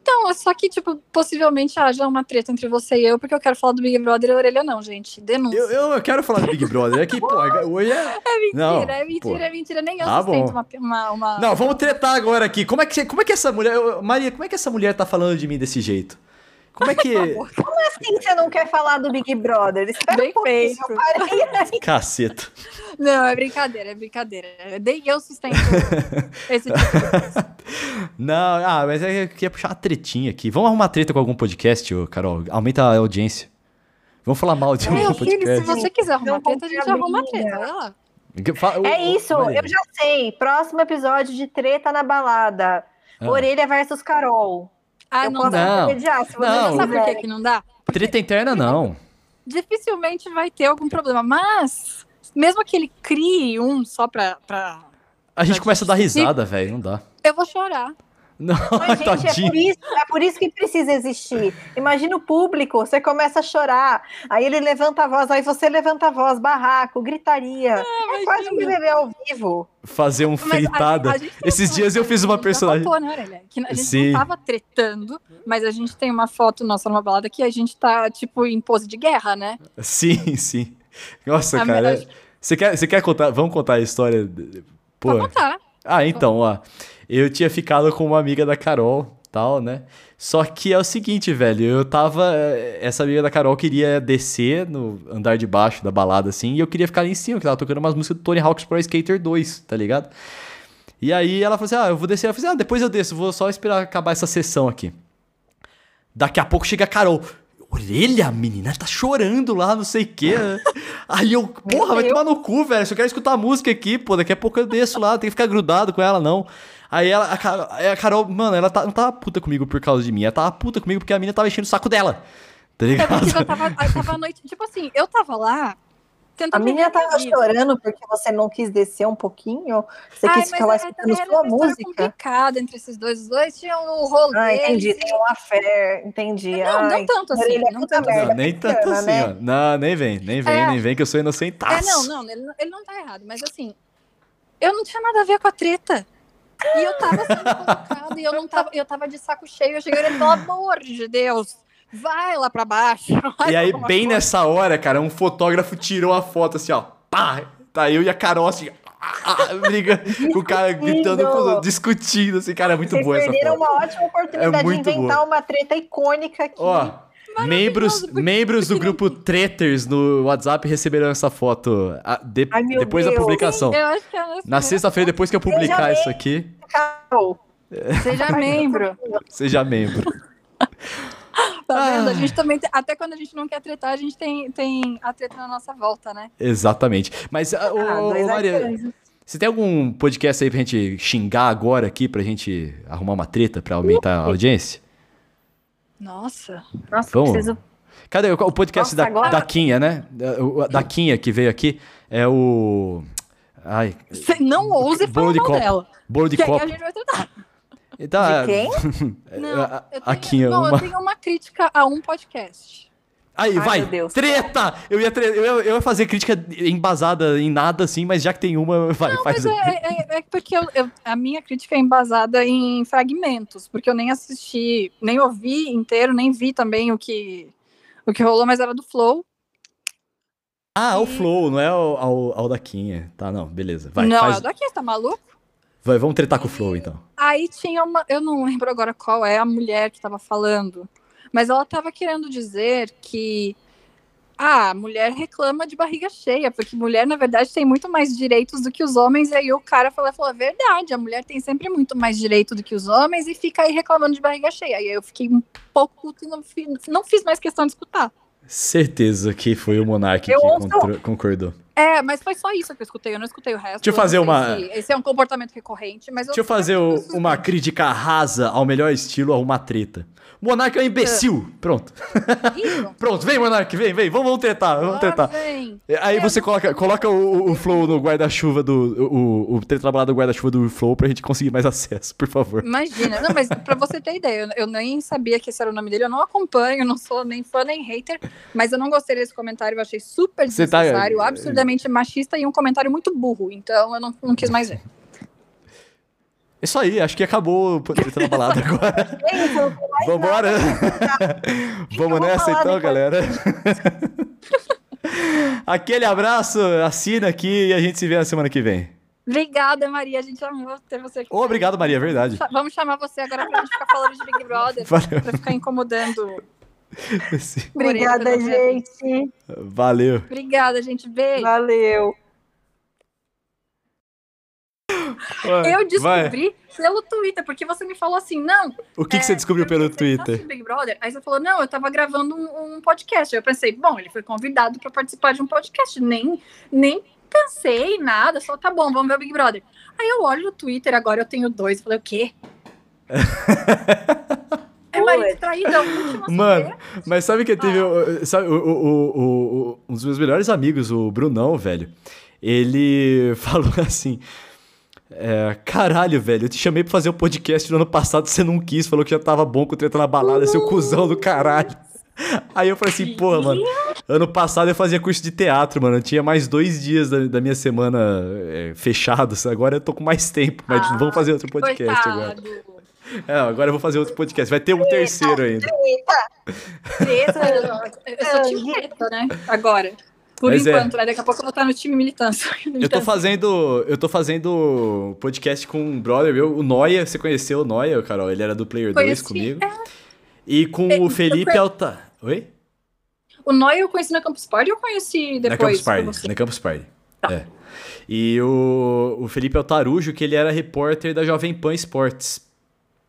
Então, é só que, tipo, possivelmente haja uma treta entre você e eu, porque eu quero falar do Big Brother e a orelha não, gente. Denúncia. Eu, eu, eu quero falar do Big Brother. É que, pô, hoje é. É mentira, não, é mentira, pô. é mentira. Nem eu ah, sustento uma, uma, uma, Não, vamos tretar agora aqui. Como é que, como é que essa mulher. Maria, como é que essa mulher tá falando de mim desse jeito? Como é que. Como assim você não quer falar do Big Brother? Espera Bem um feito. Caceta. Não, é brincadeira, é brincadeira. Nem eu sustento esse tipo de coisa. Não, ah, mas é eu queria puxar uma tretinha aqui. Vamos arrumar treta com algum podcast, Carol? Aumenta a audiência. Vamos falar mal de algum podcast. Filho, se você quiser arrumar treta, a gente arruma treta. Olha lá. É isso, eu já sei. Próximo episódio de Treta na Balada. Ah. Orelha versus Carol. Ah, eu não dá. Mediar, se você não. não sabe por que, que não dá? Porque Treta interna, não. Dificilmente vai ter algum problema. Mas, mesmo que ele crie um só pra. pra a gente pra começa a dar risada, velho. Não dá. Eu vou chorar. Não, Mas, gente, é por, isso, é por isso que precisa existir. Imagina o público, você começa a chorar, aí ele levanta a voz, aí você levanta a voz, barraco, gritaria. É, é quase um BBB ao vivo. Fazer um fritada. A, a Esses dias eu fiz uma personagem. Né, que a gente Sim. não tava tretando, mas a gente tem uma foto nossa numa balada que a gente tá, tipo, em pose de guerra, né? Sim, sim. Nossa, a cara. Você quer, você quer contar? Vamos contar a história? Pô. Vou contar. Ah, então, ó eu tinha ficado com uma amiga da Carol, tal, né? Só que é o seguinte, velho, eu tava. Essa amiga da Carol queria descer no andar de baixo da balada, assim, e eu queria ficar ali em cima, que tava tocando umas músicas do Tony Hawk's Pro Skater 2, tá ligado? E aí ela falou assim: ah, eu vou descer. Eu falei assim, ah, depois eu desço, vou só esperar acabar essa sessão aqui. Daqui a pouco chega a Carol. Orelha, a menina tá chorando lá, não sei o quê. Aí eu, porra, vai tomar no cu, velho. Só quero escutar a música aqui, pô. Daqui a pouco eu desço lá, tem que ficar grudado com ela, não. Aí ela, a, a Carol, mano, ela tá, não tava puta comigo por causa de mim. Ela tava puta comigo porque a menina tava enchendo o saco dela. Tá é, ligado? É eu tava, eu tava à noite, tipo assim, eu tava lá. A menina tava chorando porque você não quis descer um pouquinho? Você Ai, quis ficar lá escutando sua música? complicado entre esses dois. Os dois tinham o um rolê. Ah, entendi. Tem uma fé, entendi. Não, Ai, não tanto assim. Não, tanto merda, não, nem tanto assim, né? ó. Não, nem vem, nem vem, é. nem vem que eu sou inocentaço. É, não, não, ele, ele não tá errado. Mas assim, eu não tinha nada a ver com a treta. E eu tava sendo colocada e eu não tava, eu tava de saco cheio. Eu cheguei e pelo amor de Deus, vai lá pra baixo. E aí, bem nessa hora, cara, um fotógrafo tirou a foto assim, ó. Pá! Tá eu e a Carol assim. Ah, briga com o cara gritando, discutindo, assim, cara, é muito Vocês boa essa foto. perderam uma ótima oportunidade é de inventar boa. uma treta icônica aqui. Ó, Membros, membros do grupo Treters no WhatsApp receberão essa foto a, de, Ai, depois Deus. da publicação. Sim, é Na sexta-feira, depois que eu publicar isso aqui. Seja membro. Seja membro. Tá vendo? A gente também, até quando a gente não quer tretar, a gente tem, tem a treta na nossa volta, né? Exatamente. Mas, ah, ô, ô, Maria, você tem algum podcast aí pra gente xingar agora aqui, pra gente arrumar uma treta pra aumentar a audiência? Nossa. Nossa, Vamos. preciso. Cadê o podcast Nossa, da, agora... da Quinha, né? Da, da Quinha que veio aqui. É o. Ai. Você não ouse falar de copo. dela. Bolo de que copo. a gente vai tentar. Então, de quem? não, eu tenho, Quinha, não, uma... eu tenho uma crítica a um podcast. Aí, Ai, vai! Treta! Eu ia, tre... eu, ia, eu ia fazer crítica embasada em nada, assim, mas já que tem uma, vai, não, faz. Mas é, é, é, porque eu, eu, a minha crítica é embasada em fragmentos, porque eu nem assisti, nem ouvi inteiro, nem vi também o que, o que rolou, mas era do Flow. Ah, e... o Flow, não é o, o, Daquinha. Tá, não, beleza. Vai, não, faz... é o Daquinha, tá maluco? Vai, vamos tretar com o Flow, então. Aí tinha uma, eu não lembro agora qual é a mulher que tava falando, mas ela estava querendo dizer que ah, a mulher reclama de barriga cheia, porque mulher, na verdade, tem muito mais direitos do que os homens. E aí o cara falou, falou: é verdade, a mulher tem sempre muito mais direito do que os homens e fica aí reclamando de barriga cheia. E aí eu fiquei um pouco puto e não, não fiz mais questão de escutar. Certeza que foi o Monark que concordou. É, mas foi só isso que eu escutei, eu não escutei o resto. Deixa eu fazer uma. esse é um comportamento recorrente, mas. Deixa eu fazer uma crítica rasa ao melhor estilo a uma treta. Monark é um imbecil. É. Pronto. Pronto, vem, Monark, vem, vem. Vamos, vamos tentar, vamos tentar. Vem. Aí você coloca, coloca o, o Flow no guarda-chuva do. O, o tetrabalado do guarda-chuva do Flow pra gente conseguir mais acesso, por favor. Imagina. Não, mas pra você ter ideia, eu, eu nem sabia que esse era o nome dele, eu não acompanho, não sou nem fã nem hater, mas eu não gostei desse comentário, eu achei super tá, desnecessário, tá... absurdamente machista e um comentário muito burro. Então eu não, não quis mais ver. Isso aí, acho que acabou Treta na Balada agora. Vambora! Vamos nessa então, galera. Aquele abraço, assina aqui e a gente se vê na semana que vem. Obrigada, Maria. A gente amou ter você aqui. Obrigado, Maria, é verdade. Vamos chamar você agora pra gente ficar falando de Big Brother. Valeu. Pra ficar incomodando. Obrigada, gente. Valeu. Obrigada, gente. Beijo. Valeu. eu descobri vai. pelo Twitter, porque você me falou assim, não. O que, é, que você descobriu pelo Twitter? Big Brother. Aí você falou, não, eu tava gravando um, um podcast. Eu pensei, bom, ele foi convidado para participar de um podcast. Nem, nem pensei nada, só tá bom, vamos ver o Big Brother. Aí eu olho no Twitter, agora eu tenho dois. Falei, o quê? é Mano, mas sabe que teve. Ah. Sabe, o, o, o, um dos meus melhores amigos, o Brunão, velho, ele falou assim. É, caralho, velho, eu te chamei pra fazer o um podcast no ano passado, você não quis, falou que já tava bom com o treta na balada, seu cuzão do caralho. Aí eu falei assim, porra, mano, ano passado eu fazia curso de teatro, mano, eu tinha mais dois dias da, da minha semana é, fechados, agora eu tô com mais tempo, mas ah, vamos fazer outro podcast coitado. agora. É, agora eu vou fazer outro podcast, vai ter um terceiro ainda. Treta, eu sou time treta, né, agora. Por Mas é. enquanto, é. né? Daqui a pouco eu vou estar no time militância. Eu tô fazendo. Eu tô fazendo podcast com um brother meu, o Noia. Você conheceu o Noia, Carol? Ele era do Player 2 comigo. É. E com é, o Felipe Alta. Oi? O Noia eu conheci na Campus Party ou eu conheci depois? Na Campus Party. Na Campus Party. Tá. É. E o, o Felipe Altarujo, que ele era repórter da Jovem Pan Esportes.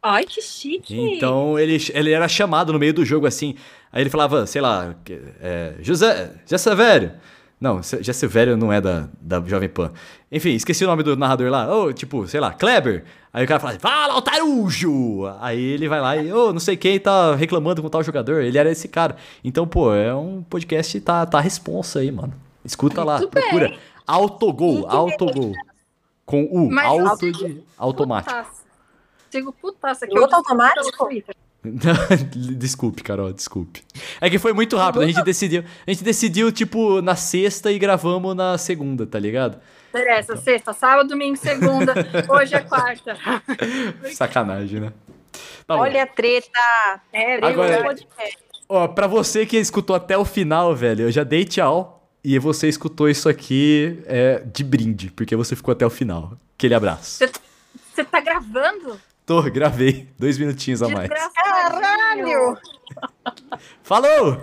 Ai, que chique! Então ele, ele era chamado no meio do jogo assim. Aí ele falava, sei lá, é, José, José Velho. Não, José Velho não é da, da Jovem Pan. Enfim, esqueci o nome do narrador lá. Ou, oh, tipo, sei lá, Kleber. Aí o cara fala, fala, Altarujo! Aí ele vai lá e, ô, oh, não sei quem tá reclamando com tal jogador. Ele era esse cara. Então, pô, é um podcast, tá, tá responsa aí, mano. Escuta lá, Muito procura. Bem. Autogol, autogol. Com o Mas auto de automático. Sigo putaça aqui. Piloto automático? desculpe, Carol, desculpe. É que foi muito rápido. A gente decidiu, a gente decidiu tipo na sexta e gravamos na segunda, tá ligado? Interessa, então. sexta, sábado, domingo, segunda. Hoje é quarta. Sacanagem, né? Tá Olha a treta. É, Agora, ó, pra você que escutou até o final, velho, eu já dei tchau. E você escutou isso aqui é, de brinde, porque você ficou até o final. Aquele abraço. Você tá gravando? Tô, gravei. Dois minutinhos a mais. Caralho! Falou!